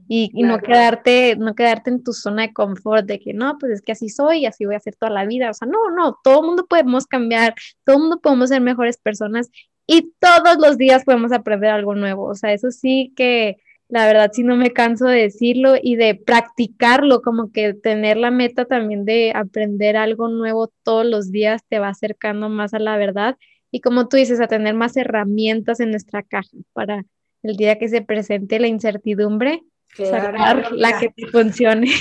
y, no quedarte no quedarte en tu zona de confort de que no, pues es que así soy y así voy a hacer toda la vida. O sea, no, no, todo el mundo podemos cambiar, todo el mundo podemos ser mejores personas y todos los días podemos aprender algo nuevo. O sea, eso sí que La verdad, sí no me canso de decirlo y de practicarlo, como que tener la meta también de aprender algo nuevo todos los días te va acercando más a la verdad y como tú dices, a tener más herramientas en nuestra caja para el día que se presente la incertidumbre, sacar la que te funcione.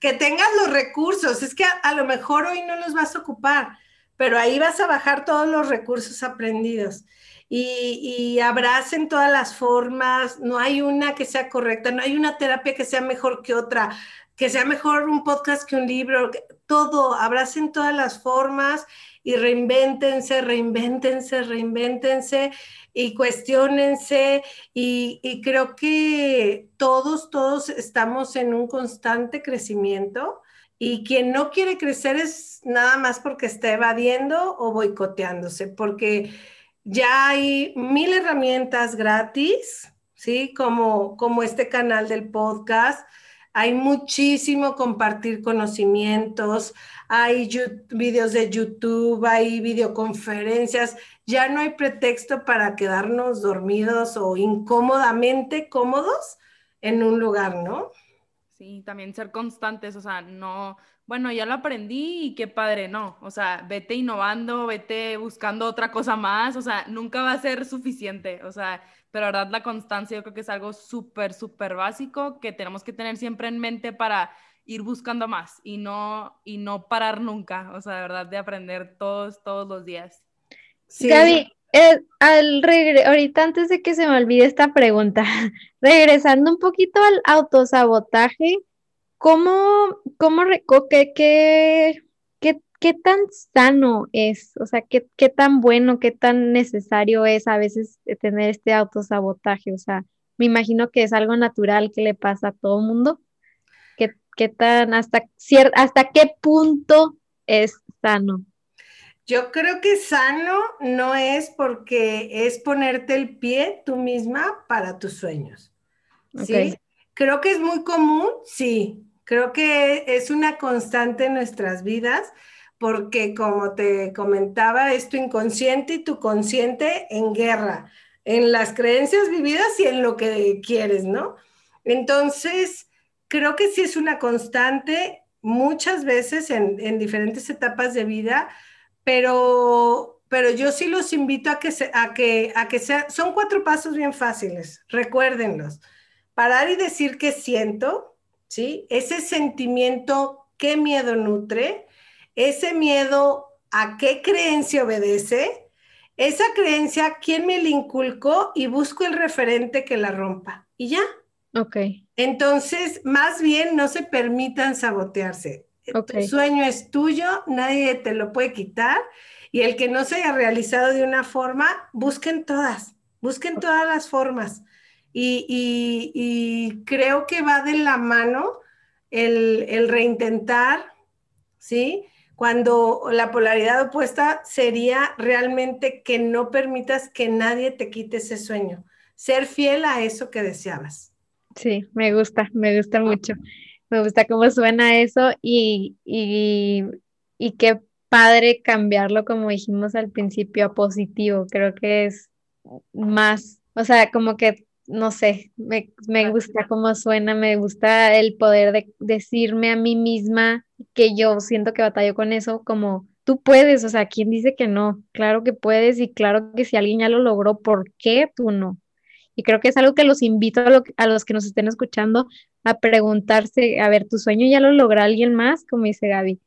Que tengas los recursos, es que a, lo mejor hoy no los vas a ocupar, pero ahí vas a bajar todos los recursos aprendidos. Y, y, abracen todas las formas, no hay una que sea correcta, no hay una terapia que sea mejor que otra, que sea mejor un podcast que un libro, todo, abracen todas las formas y reinvéntense, reinvéntense, reinvéntense y cuestionense. Y, y creo que todos, todos estamos en un constante crecimiento. Y quien no quiere crecer es nada más porque está evadiendo o boicoteándose, porque ya hay mil herramientas gratis, ¿sí? Como, como este canal del podcast. Hay muchísimo compartir conocimientos, hay videos de YouTube, hay videoconferencias. Ya no hay pretexto para quedarnos dormidos o incómodamente cómodos en un lugar, ¿no? Sí, también ser constantes, o sea, no, bueno, ya lo aprendí y qué padre, no, o sea, vete innovando, vete buscando otra cosa más, o sea, nunca va a ser suficiente, o sea, pero la verdad la constancia yo creo que es algo súper, súper básico que tenemos que tener siempre en mente para ir buscando más y no, y no parar nunca, o sea, de verdad de aprender todos, todos los días. Sí. Gaby, al ahorita antes de que se me olvide esta pregunta, <laughs> regresando un poquito al autosabotaje, ¿cómo, cómo qué, qué, qué, tan sano es? O sea, ¿qué, qué tan bueno, qué tan necesario es a veces tener este autosabotaje? O sea, me imagino que es algo natural que le pasa a todo mundo. ¿Qué, qué tan, hasta, hasta qué punto es sano? Yo creo que sano no es porque es ponerte el pie tú misma para tus sueños. ¿sí? Creo que es muy común, sí. Creo que es una constante en nuestras vidas porque como te comentaba, es tu inconsciente y tu consciente en guerra, en las creencias vividas y en lo que quieres, ¿no? Entonces, creo que sí es una constante muchas veces en, en diferentes etapas de vida pero, pero yo sí los invito a que, se, a que, a que sea, son cuatro pasos bien fáciles, recuérdenlos. Parar y decir qué siento, ¿sí? Ese sentimiento, qué miedo nutre, ese miedo, a qué creencia obedece, esa creencia, quién me la inculcó y busco el referente que la rompa. Y ya. Ok. Entonces, más bien no se permitan sabotearse. El sueño es tuyo, nadie te lo puede quitar. Y el que no se haya realizado de una forma, busquen todas, busquen todas las formas. Y, creo que va de la mano el, el, reintentar, ¿sí? Cuando la polaridad opuesta sería realmente que no permitas que nadie te quite ese sueño, ser fiel a eso que deseabas. Sí, me gusta, me gusta mucho me gusta cómo suena eso y, y, y qué padre cambiarlo, como dijimos al principio, a positivo. Creo que es más, o sea, como que, no sé, me, me gusta cómo suena, me gusta el poder de decirme a mí misma que yo siento que batallo con eso, como tú puedes, o sea, ¿quién dice que no? Claro que puedes y claro que si alguien ya lo logró, ¿por qué tú no? Y creo que es algo que los invito a, a, los que nos estén escuchando a preguntarse, a ver, ¿tu sueño ya lo logra alguien más? Como dice Gaby.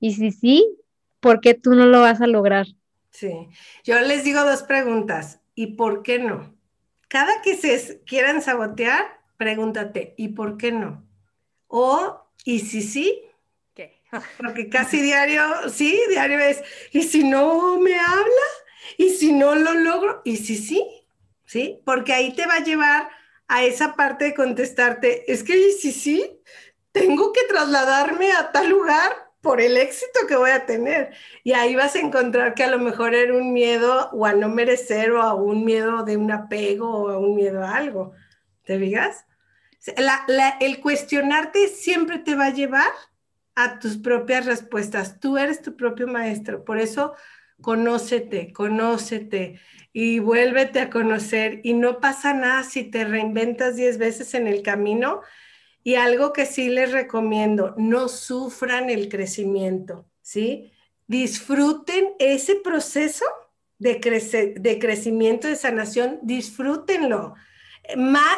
Y si sí, ¿por qué tú no lo vas a lograr? Sí, yo les digo dos preguntas. ¿Y por qué no? Cada que se quieran sabotear, pregúntate, ¿y por qué no? O, ¿y si sí? ¿Qué? <laughs> Porque casi diario, sí, diario es, ¿y si no me habla? ¿Y si no lo logro? ¿Y si sí? ¿sí? Porque ahí te va a llevar a esa parte de contestarte, es que sí, sí, tengo que trasladarme a tal lugar por el éxito que voy a tener. Y ahí vas a encontrar que a lo mejor era un miedo o a no merecer o a un miedo de un apego o a un miedo a algo. ¿Te digas? el cuestionarte siempre te va a llevar a tus propias respuestas. Tú eres tu propio maestro. Por eso conócete, conócete y vuélvete a conocer y no pasa nada si te reinventas 10 veces en el camino. Y algo que sí les recomiendo, no sufran el crecimiento, ¿sí? Disfruten ese proceso de, de crecimiento, de sanación, disfrútenlo.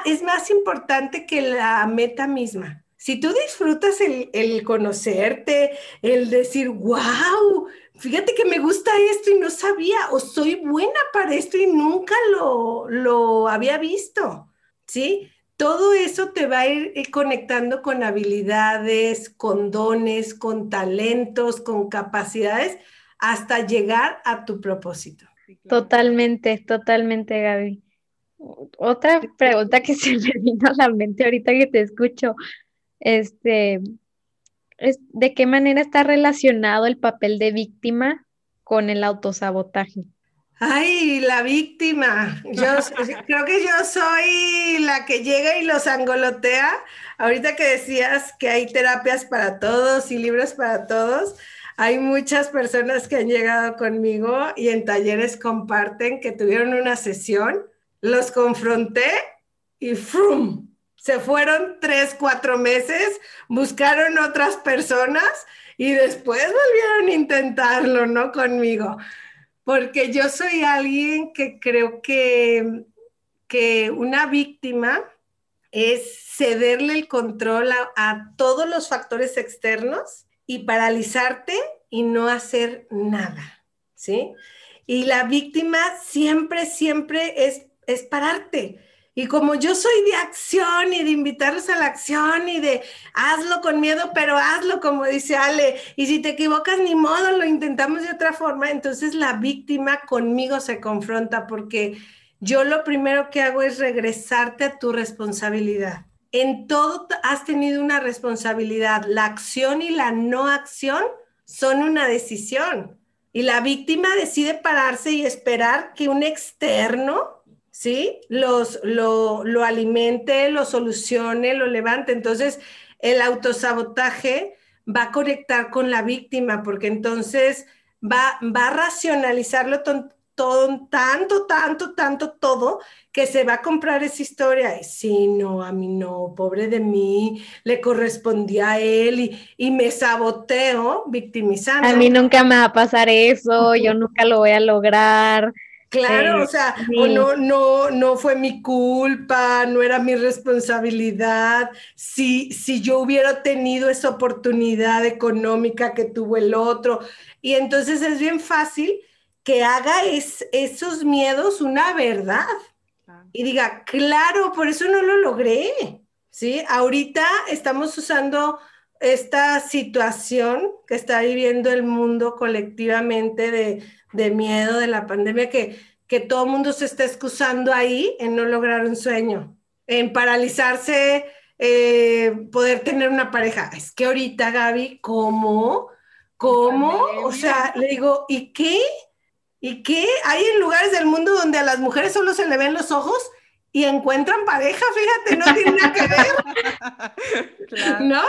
es más importante que la meta misma. Si tú disfrutas el, el conocerte, el decir, wow, fíjate que me gusta esto y no sabía, o soy buena para esto y nunca lo, lo había visto, ¿sí? Todo eso te va a ir eh, conectando con habilidades, con dones, con talentos, con capacidades, hasta llegar a tu propósito. Totalmente, totalmente, Gaby. Otra pregunta que se me vino a la mente ahorita que te escucho este, es, ¿de qué manera está relacionado el papel de víctima con el autosabotaje? Ay, la víctima. <laughs> Yo creo que yo soy la que llega y los angolotea. Ahorita que decías que hay terapias para todos y libros para todos, hay muchas personas que han llegado conmigo y en talleres comparten que tuvieron una sesión, los confronté y ¡frum! Se fueron tres, cuatro meses, buscaron otras personas y después volvieron a intentarlo, ¿no? Conmigo. Porque yo soy alguien que creo que, que una víctima es cederle el control a, todos los factores externos y paralizarte y no hacer nada, ¿sí? Y la víctima siempre, siempre es, es pararte y como yo soy de acción y de invitarlos a la acción y de hazlo con miedo, pero hazlo como dice Ale, y si te equivocas ni modo, lo intentamos de otra forma, entonces la víctima conmigo se confronta porque yo lo primero que hago es regresarte a tu responsabilidad. En todo has tenido una responsabilidad. La acción y la no acción son una decisión. Y la víctima decide pararse y esperar que un externo ¿sí? Los, lo, lo alimente, lo solucione, lo levante. Entonces, el autosabotaje va a conectar con la víctima, porque entonces va, va a racionalizarlo todo, tanto, tanto, tanto, todo, que se va a comprar esa historia. Y sí, no, a mí no, pobre de mí, le correspondía a él y, y me saboteo victimizando. A mí nunca me va a pasar eso, yo nunca lo voy a lograr. Claro, o sea, no, no, no fue mi culpa, no era mi responsabilidad. Si, si yo hubiera tenido esa oportunidad económica que tuvo el otro. Y entonces es bien fácil que haga esos miedos una verdad. Y diga, claro, por eso no lo logré. ¿Sí? Ahorita estamos usando esta situación que está viviendo el mundo colectivamente de de miedo de la pandemia que, que todo el mundo se está excusando ahí en no lograr un sueño, en paralizarse, eh, poder tener una pareja. Es que ahorita, Gaby, ¿cómo? ¿Cómo? O sea, le digo, ¿y qué? ¿Y qué? Hay en lugares del mundo donde a las mujeres solo se le ven los ojos y encuentran pareja, fíjate, no tiene nada que ver. <laughs> ¿No?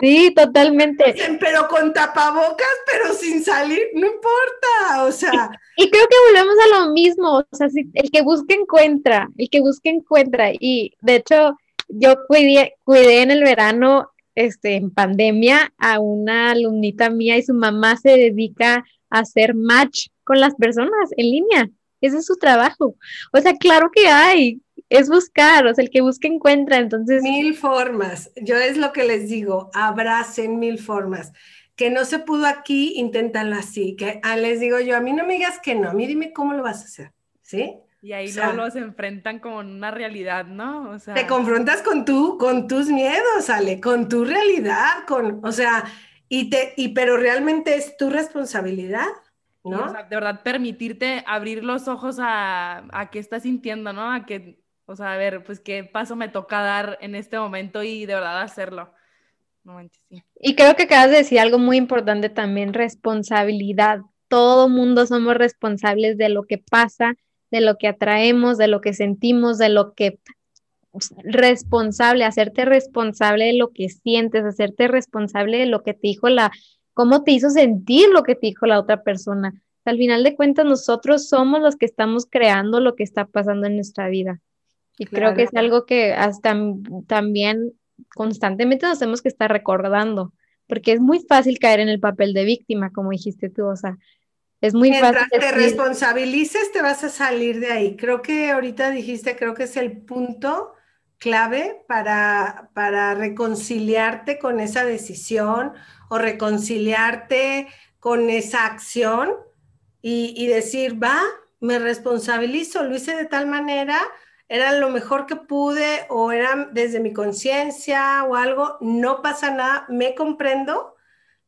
Sí, totalmente. Pero con tapabocas, pero sin salir, no importa, o sea. Y, creo que volvemos a lo mismo, o sea, si, el que busca encuentra, el que busca encuentra. Y de hecho, yo cuidé, cuidé en el verano, este, en pandemia, a una alumnita mía y su mamá se dedica a hacer match con las personas en línea. Ese es su trabajo. O sea, claro que hay, es buscar, o sea, el que busca encuentra, entonces... Mil formas, yo es lo que les digo, abracen mil formas. Que no se pudo aquí, inténtalo así. Que ah, les digo yo, a mí no me digas que no, a mí dime cómo lo vas a hacer, ¿sí? Y ahí luego los enfrentan con una realidad, ¿no? O sea... Te confrontas con tú, con tus miedos, Ale, con tu realidad, con, o sea, y te, y pero realmente es tu responsabilidad. ¿No? de verdad, permitirte abrir los ojos a, a qué estás sintiendo, ¿no? A que, o sea, a ver, pues qué paso me toca dar en este momento y de verdad hacerlo. Y creo que acabas de decir algo muy importante también, responsabilidad. Todo mundo somos responsables de lo que pasa, de lo que atraemos, de lo que sentimos, de lo que responsable, hacerte responsable de lo que sientes, hacerte responsable de lo que te dijo la, cómo te hizo sentir lo que te dijo la otra persona. al final de cuentas nosotros somos los que estamos creando lo que está pasando en nuestra vida. Y creo que es algo que hasta también constantemente nos tenemos que estar recordando, porque es muy fácil caer en el papel de víctima, como dijiste tú, o sea, es muy Mientras fácil. te responsabilices, te vas a salir de ahí. Creo que ahorita dijiste, creo que es el punto clave para, para reconciliarte con esa decisión o reconciliarte con esa acción y, y decir, va, me responsabilizo, lo hice de tal manera, era lo mejor que pude o era desde mi conciencia o algo, no pasa nada, me comprendo,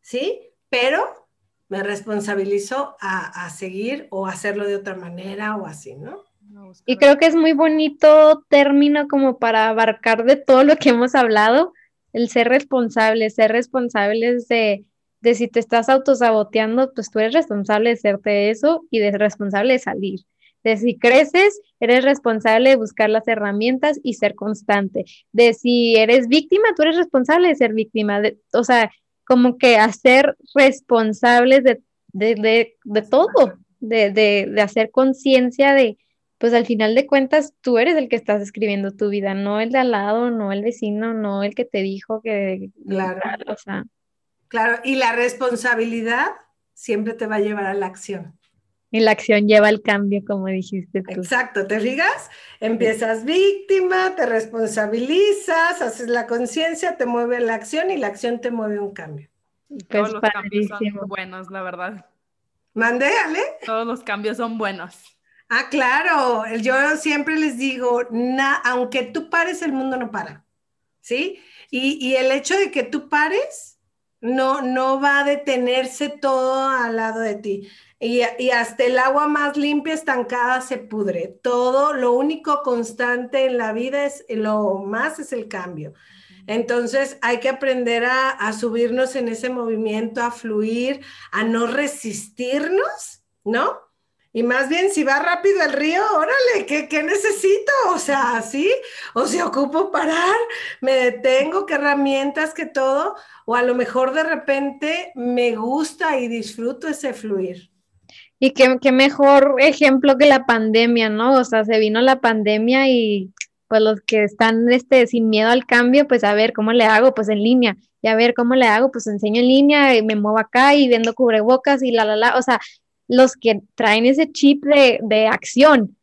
¿sí? Pero me responsabilizo a, a seguir o hacerlo de otra manera o así, ¿no? Y creo que es muy bonito término como para abarcar de todo lo que hemos hablado, el ser responsable, ser responsables de, de si te estás autosaboteando, pues tú eres responsable de hacerte eso y de responsable de salir. De si creces, eres responsable de buscar las herramientas y ser constante. De si eres víctima, tú eres responsable de ser víctima. De, o sea, como que hacer responsables de, de, de, de todo, de hacer conciencia de, pues al final de cuentas tú eres el que estás escribiendo tu vida, no el de al lado, no el vecino, no el que te dijo que... Claro. O sea, Claro, y la responsabilidad siempre te va a llevar a la acción. y la acción lleva al cambio, como dijiste tú. Exacto, ¿te fijas? Empiezas víctima, te responsabilizas, haces la conciencia, te mueve la acción y la acción te mueve un cambio. Pues Todos los cambios son buenos, la verdad. Mande, Ale. Todos los cambios son buenos. Ah, claro, yo siempre les digo, na- aunque tú pares, el mundo no para, ¿sí? Y, y el hecho de que tú pares no, no va a detenerse todo al lado de ti. Y, y hasta el agua más limpia, estancada, se pudre. Todo, lo único constante en la vida es, lo más es el cambio. Entonces hay que aprender a, a subirnos en ese movimiento, a fluir, a no resistirnos, ¿no? Y más bien, si va rápido el río, órale, ¿qué, qué necesito? O sea, ¿sí? O si ocupo parar, me detengo, qué herramientas, qué todo. O a lo mejor de repente me gusta y disfruto ese fluir. Y qué, qué mejor ejemplo que la pandemia, ¿no? O sea, se vino la pandemia y pues los que están este, sin miedo al cambio, pues a ver cómo le hago, pues en línea. Y a ver cómo le hago, pues enseño en línea y me muevo acá y vendo cubrebocas y la, la, la. O sea, los que traen ese chip de, de acción.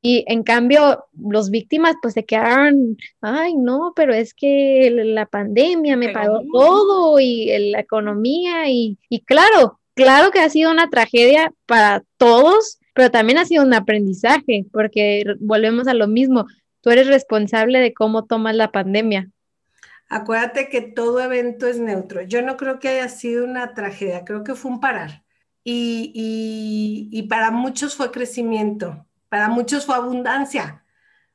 Y en cambio, los víctimas pues se quedaron, ay, no, pero es que la pandemia me pagó todo y la economía y, y claro, claro que ha sido una tragedia para todos, pero también ha sido un aprendizaje, porque volvemos a lo mismo, tú eres responsable de cómo tomas la pandemia. Acuérdate que todo evento es neutro. Yo no creo que haya sido una tragedia, creo que fue un parar. Y, y- y para muchos fue crecimiento, para muchos fue abundancia.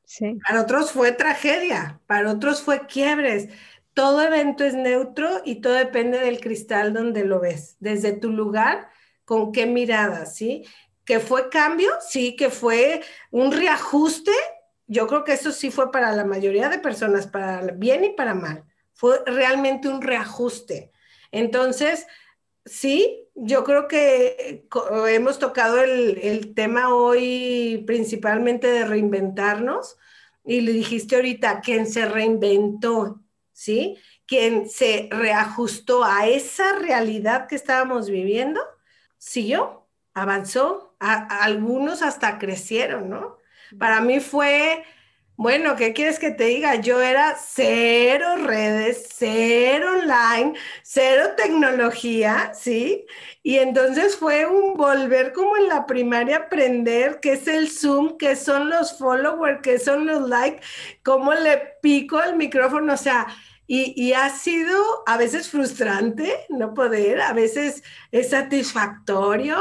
Sí. Para otros fue tragedia, para otros fue quiebres. Todo evento es neutro y todo depende del cristal donde lo ves, desde tu lugar, con qué mirada, ¿sí? Que fue cambio, sí, que fue un reajuste. Yo creo que eso sí fue para la mayoría de personas, para bien y para mal. Fue realmente un reajuste. Entonces, sí, yo creo que hemos tocado el, tema hoy principalmente de reinventarnos y le dijiste ahorita, quien se reinventó, ¿sí? Quien se reajustó a esa realidad que estábamos viviendo, siguió, avanzó, algunos hasta crecieron, ¿no? Para mí fue, bueno, ¿qué quieres que te diga? Yo era cero redes, cero online, cero tecnología, ¿sí? Y entonces fue un volver como en la primaria, aprender qué es el Zoom, qué son los followers, qué son los likes, cómo le pico al micrófono, o sea, y, y ha sido a veces frustrante no poder, a veces es satisfactorio,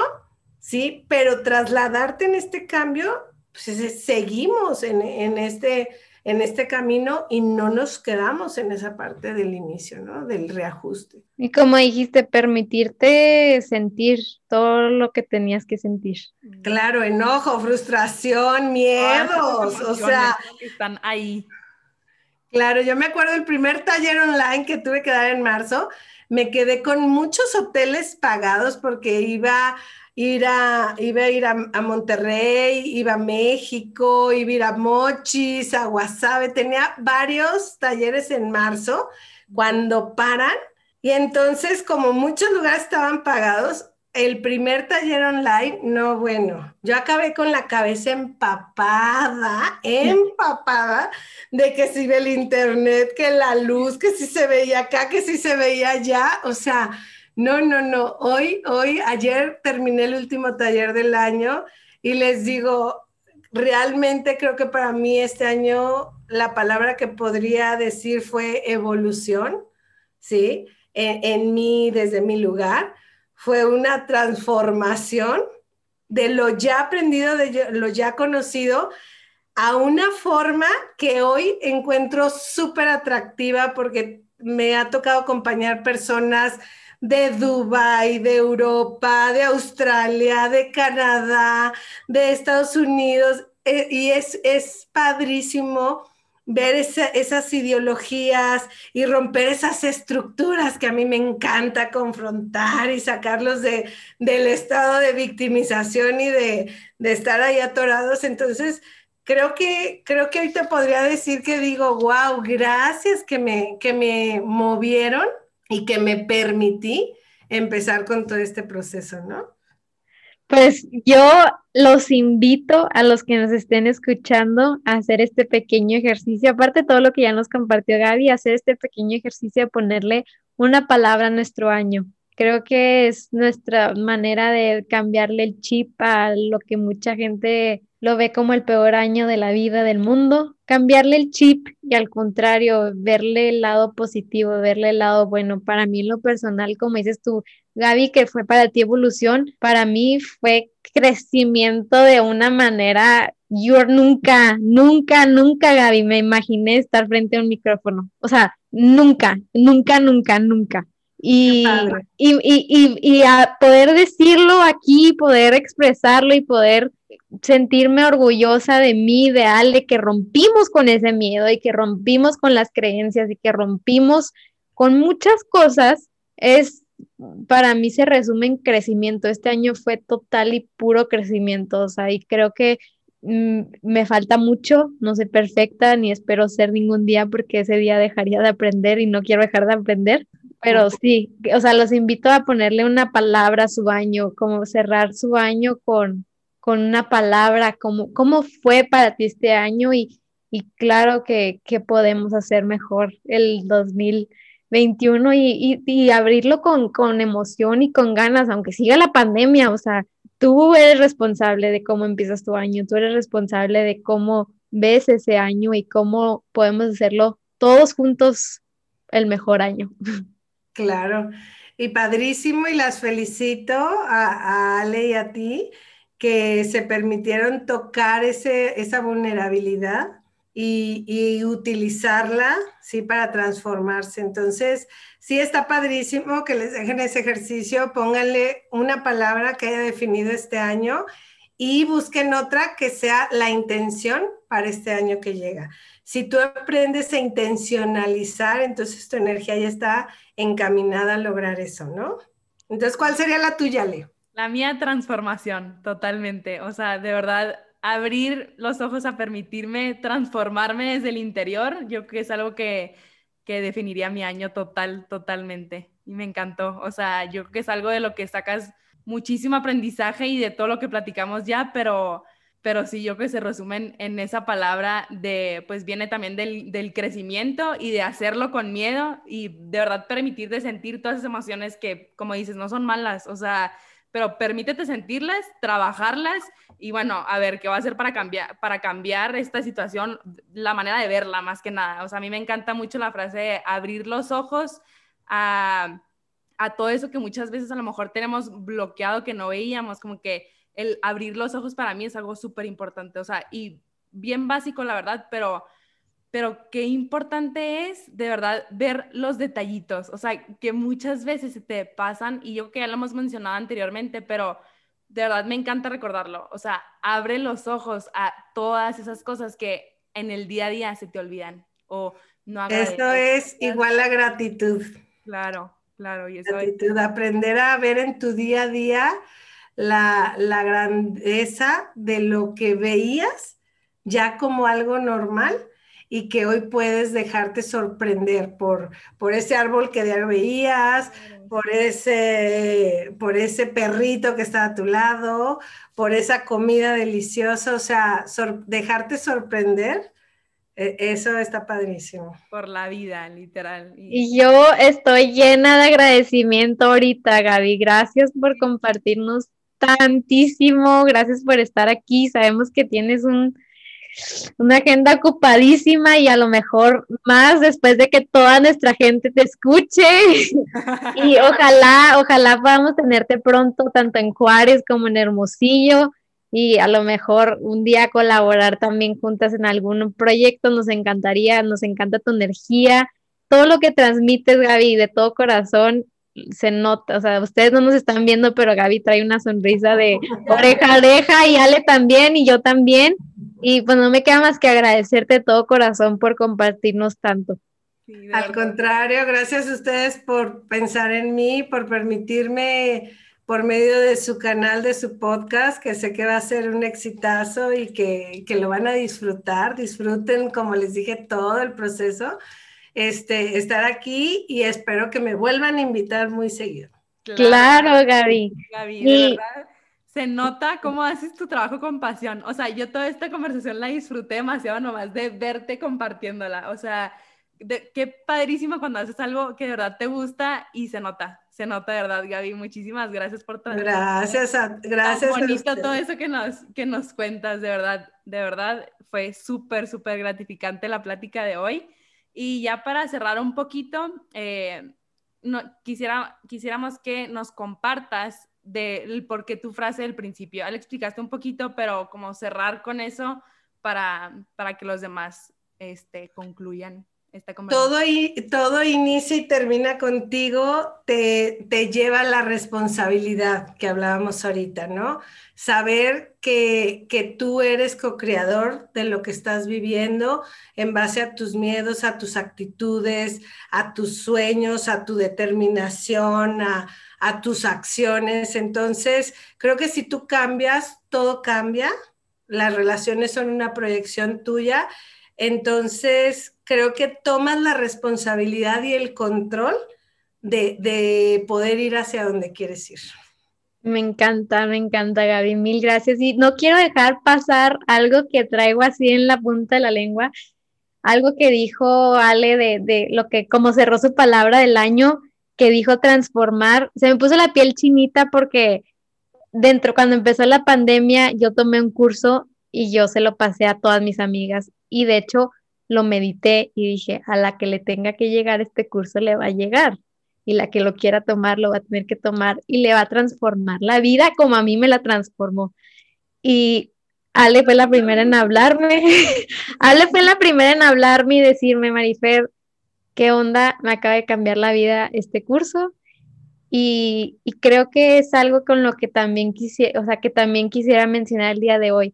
¿sí? Pero trasladarte en este cambio, pues es- seguimos en, en este, en este camino y no nos quedamos en esa parte del inicio, ¿no? Del reajuste. Y como dijiste, permitirte sentir todo lo que tenías que sentir. Claro, enojo, frustración, miedos, o sea, están ahí. claro, yo me acuerdo el primer taller online que tuve que dar en marzo, me quedé con muchos hoteles pagados porque iba, ir a, iba a ir a, Monterrey, iba a México, iba a ir a Mochis, a Guasave, tenía varios talleres en marzo cuando paran. Y entonces, como muchos lugares estaban pagados, el primer taller online, no, bueno, yo acabé con la cabeza empapada, empapada de que si ve el internet, que la luz, que si se veía acá, que si se veía allá, o sea, no, no, no, hoy, hoy, ayer terminé el último taller del año y les digo, realmente creo que para mí este año la palabra que podría decir fue evolución, ¿sí? En, en mí, desde mi lugar fue una transformación de lo ya aprendido, de lo ya conocido, a una forma que hoy encuentro súper atractiva porque me ha tocado acompañar personas de Dubái, de Europa, de Australia, de Canadá, de Estados Unidos, eh, y es, es padrísimo ver esas ideologías y romper esas estructuras que a mí me encanta confrontar y sacarlos de, del estado de victimización y de, de, estar ahí atorados. Entonces, creo que, creo que hoy te podría decir que digo, wow, gracias que me, que me movieron y que me permití empezar con todo este proceso, ¿no? Pues yo los invito a los que nos estén escuchando a hacer este pequeño ejercicio, aparte de todo lo que ya nos compartió Gaby, hacer este pequeño ejercicio de ponerle una palabra a nuestro año. Creo que es nuestra manera de cambiarle el chip a lo que mucha gente lo ve como el peor año de la vida del mundo, cambiarle el chip y al contrario, verle el lado positivo, verle el lado bueno. Para mí, lo personal, como dices tú, Gaby, que fue para ti evolución, para mí fue crecimiento de una manera, yo nunca, nunca, nunca, Gaby, me imaginé estar frente a un micrófono. O sea, nunca, nunca, nunca, nunca. Y, y, y, y, a poder decirlo aquí, poder expresarlo y poder sentirme orgullosa de mí, de Ale, que rompimos con ese miedo y que rompimos con las creencias y que rompimos con muchas cosas, es para mí se resume en crecimiento. Este año fue total y puro crecimiento, o sea, y creo que mm, me falta mucho, no soy perfecta ni espero ser ningún día porque ese día dejaría de aprender y no quiero dejar de aprender, pero sí, o sea, los invito a ponerle una palabra a su año, como cerrar su año con, con una palabra, como, ¿cómo fue para ti este año? Y, y claro que, que podemos hacer mejor el 2000 21 y, y, abrirlo con, con, emoción y con ganas, aunque siga la pandemia, o sea, tú eres responsable de cómo empiezas tu año, tú eres responsable de cómo ves ese año y cómo podemos hacerlo todos juntos el mejor año. <laughs> Claro, y padrísimo y las felicito a, a Ale y a ti que se permitieron tocar ese, esa vulnerabilidad y, utilizarla, ¿sí? Para transformarse. Entonces, sí está padrísimo que les dejen ese ejercicio, pónganle una palabra que haya definido este año y busquen otra que sea la intención para este año que llega. Si tú aprendes a intencionalizar, entonces tu energía ya está encaminada a lograr eso, ¿no? Entonces, ¿cuál sería la tuya, Leo? La mía transformación, totalmente. O sea, de verdad, abrir los ojos a permitirme transformarme desde el interior, yo creo que es algo que, que definiría mi año total, totalmente. Y me encantó. O sea, yo creo que es algo de lo que sacas muchísimo aprendizaje y de todo lo que platicamos ya, pero, pero sí, yo creo que se resumen en esa palabra de, pues viene también del, del crecimiento y de hacerlo con miedo y de verdad permitir de sentir todas esas emociones que, como dices, no son malas. O sea, pero permítete sentirlas, trabajarlas y bueno, a ver qué va a hacer para cambiar, para cambiar esta situación, la manera de verla más que nada. O sea, a mí me encanta mucho la frase de abrir los ojos a, a todo eso que muchas veces a lo mejor tenemos bloqueado que no veíamos, como que el abrir los ojos para mí es algo súper importante, o sea, y bien básico la verdad, pero pero qué importante es de verdad ver los detallitos, o sea, que muchas veces se te pasan, y yo que ya lo hemos mencionado anteriormente, pero de verdad me encanta recordarlo, o sea, abre los ojos a todas esas cosas que en el día a día se te olvidan o no Eso es igual a gratitud. Claro, Claro, y eso Gratitud, aprender a ver en tu día a día la, la grandeza de lo que veías ya como algo normal y que hoy puedes dejarte sorprender por, por ese árbol que ya veías, por ese, por ese perrito que está a tu lado, por esa comida deliciosa, o sea, dejarte sorprender, e, eso está padrísimo. Por la vida, literal. Y... y yo estoy llena de agradecimiento ahorita, Gaby. Gracias por compartirnos tantísimo, gracias por estar aquí. Sabemos que tienes un una agenda ocupadísima y a lo mejor más después de que toda nuestra gente te escuche. <laughs> y ojalá, ojalá podamos tenerte pronto tanto en Juárez como en Hermosillo y a lo mejor un día colaborar también juntas en algún proyecto. Nos encantaría, nos encanta tu energía, todo lo que transmites, Gaby, de todo corazón. Se nota, o sea, ustedes no nos están viendo, pero Gaby trae una sonrisa de oreja a oreja y Ale también y yo también. Y pues no me queda más que agradecerte de todo corazón por compartirnos tanto. Al contrario, gracias a ustedes por pensar en mí, por permitirme por medio de su canal, de su podcast, que sé que va a ser un exitazo y que, que lo van a disfrutar. Disfruten, como les dije, todo el proceso. Este, estar aquí y espero que me vuelvan a invitar muy seguido. Claro, Gaby. Gaby, de verdad se nota cómo haces tu trabajo con pasión. O sea, yo toda esta conversación la disfruté demasiado nomás de verte compartiéndola. O sea, qué padrísimo cuando haces algo que de verdad te gusta y se nota. Se nota de verdad, Gaby. Muchísimas gracias por todo. Gracias, a, gracias. bonito todo eso que nos, que nos cuentas, de verdad. De verdad, fue súper, súper gratificante la plática de hoy. Y ya para cerrar un poquito, eh, no, quisiera, quisiéramos que nos compartas del por qué tu frase del principio. Ya explicaste un poquito, pero como cerrar con eso para, para que los demás este, concluyan esta. Todo, y, todo inicia y termina contigo, te, te lleva la responsabilidad que hablábamos ahorita, ¿no? Saber que, que tú eres co-creador de lo que estás viviendo en base a tus miedos, a tus actitudes, a tus sueños, a tu determinación, a a tus acciones. Entonces, creo que si tú cambias, todo cambia. Las relaciones son una proyección tuya. Entonces, creo que tomas la responsabilidad y el control de, poder ir hacia donde quieres ir. Me encanta, me encanta, Gaby. Mil gracias. Y no quiero dejar pasar algo que traigo así en la punta de la lengua, algo que dijo Ale de, de lo que, como cerró su palabra del año, que dijo transformar, se me puso la piel chinita porque dentro, cuando empezó la pandemia, yo tomé un curso y yo se lo pasé a todas mis amigas y de hecho lo medité y dije, a la que le tenga que llegar este curso le va a llegar y la que lo quiera tomar lo va a tener que tomar y le va a transformar la vida como a mí me la transformó. Y Ale fue la primera en hablarme, <laughs> Ale fue la primera en hablarme y decirme, Marifer, qué onda, me acaba de cambiar la vida este curso. Y, creo que es algo con lo que también quisiera, o sea, que también quisiera mencionar el día de hoy.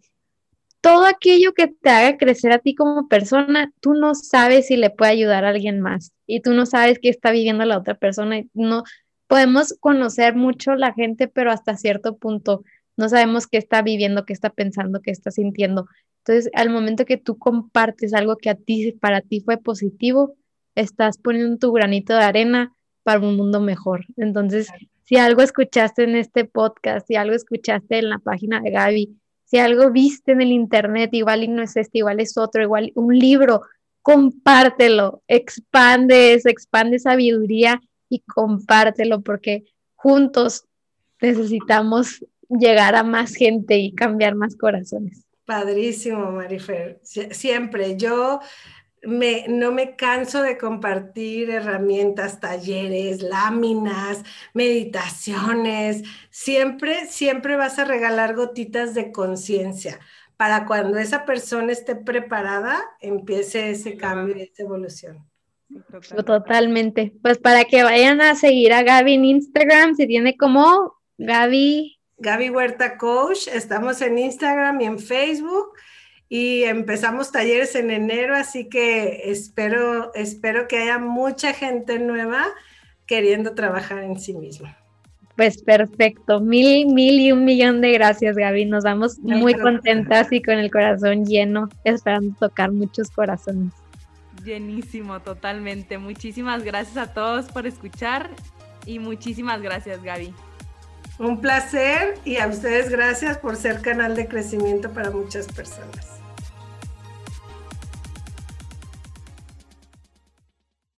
Todo aquello que te haga crecer a ti como persona, tú no sabes si le puede ayudar a alguien más y tú no sabes qué está viviendo la otra persona. No podemos conocer mucho la gente, pero hasta cierto punto no sabemos qué está viviendo, qué está pensando, qué está sintiendo. Entonces, al momento que tú compartes algo que a ti para ti fue positivo, estás poniendo tu granito de arena para un mundo mejor. Entonces, si algo escuchaste en este podcast, si algo escuchaste en la página de Gaby, si algo viste en el internet, igual y no es este, igual es otro, igual un libro, compártelo, expande eso, expande sabiduría y compártelo porque juntos necesitamos llegar a más gente y cambiar más corazones. Padrísimo, Marifer. Siempre. Yo no me canso de compartir herramientas, talleres, láminas, meditaciones. Siempre, siempre vas a regalar gotitas de conciencia para cuando esa persona esté preparada, empiece ese cambio y esa evolución. Totalmente. Pues para que vayan a seguir a Gaby en Instagram, se tiene como Gaby. Gaby Huerta Coach, estamos en Instagram y en Facebook y empezamos talleres en enero, así que espero, espero que haya mucha gente nueva queriendo trabajar en sí mismo. Pues perfecto, mil, mil y un millón de gracias Gaby, nos vamos muy contentas y con el corazón lleno, esperando tocar muchos corazones. Llenísimo, totalmente. Muchísimas gracias a todos por escuchar y muchísimas gracias Gaby. Un placer y a ustedes gracias por ser canal de crecimiento para muchas personas.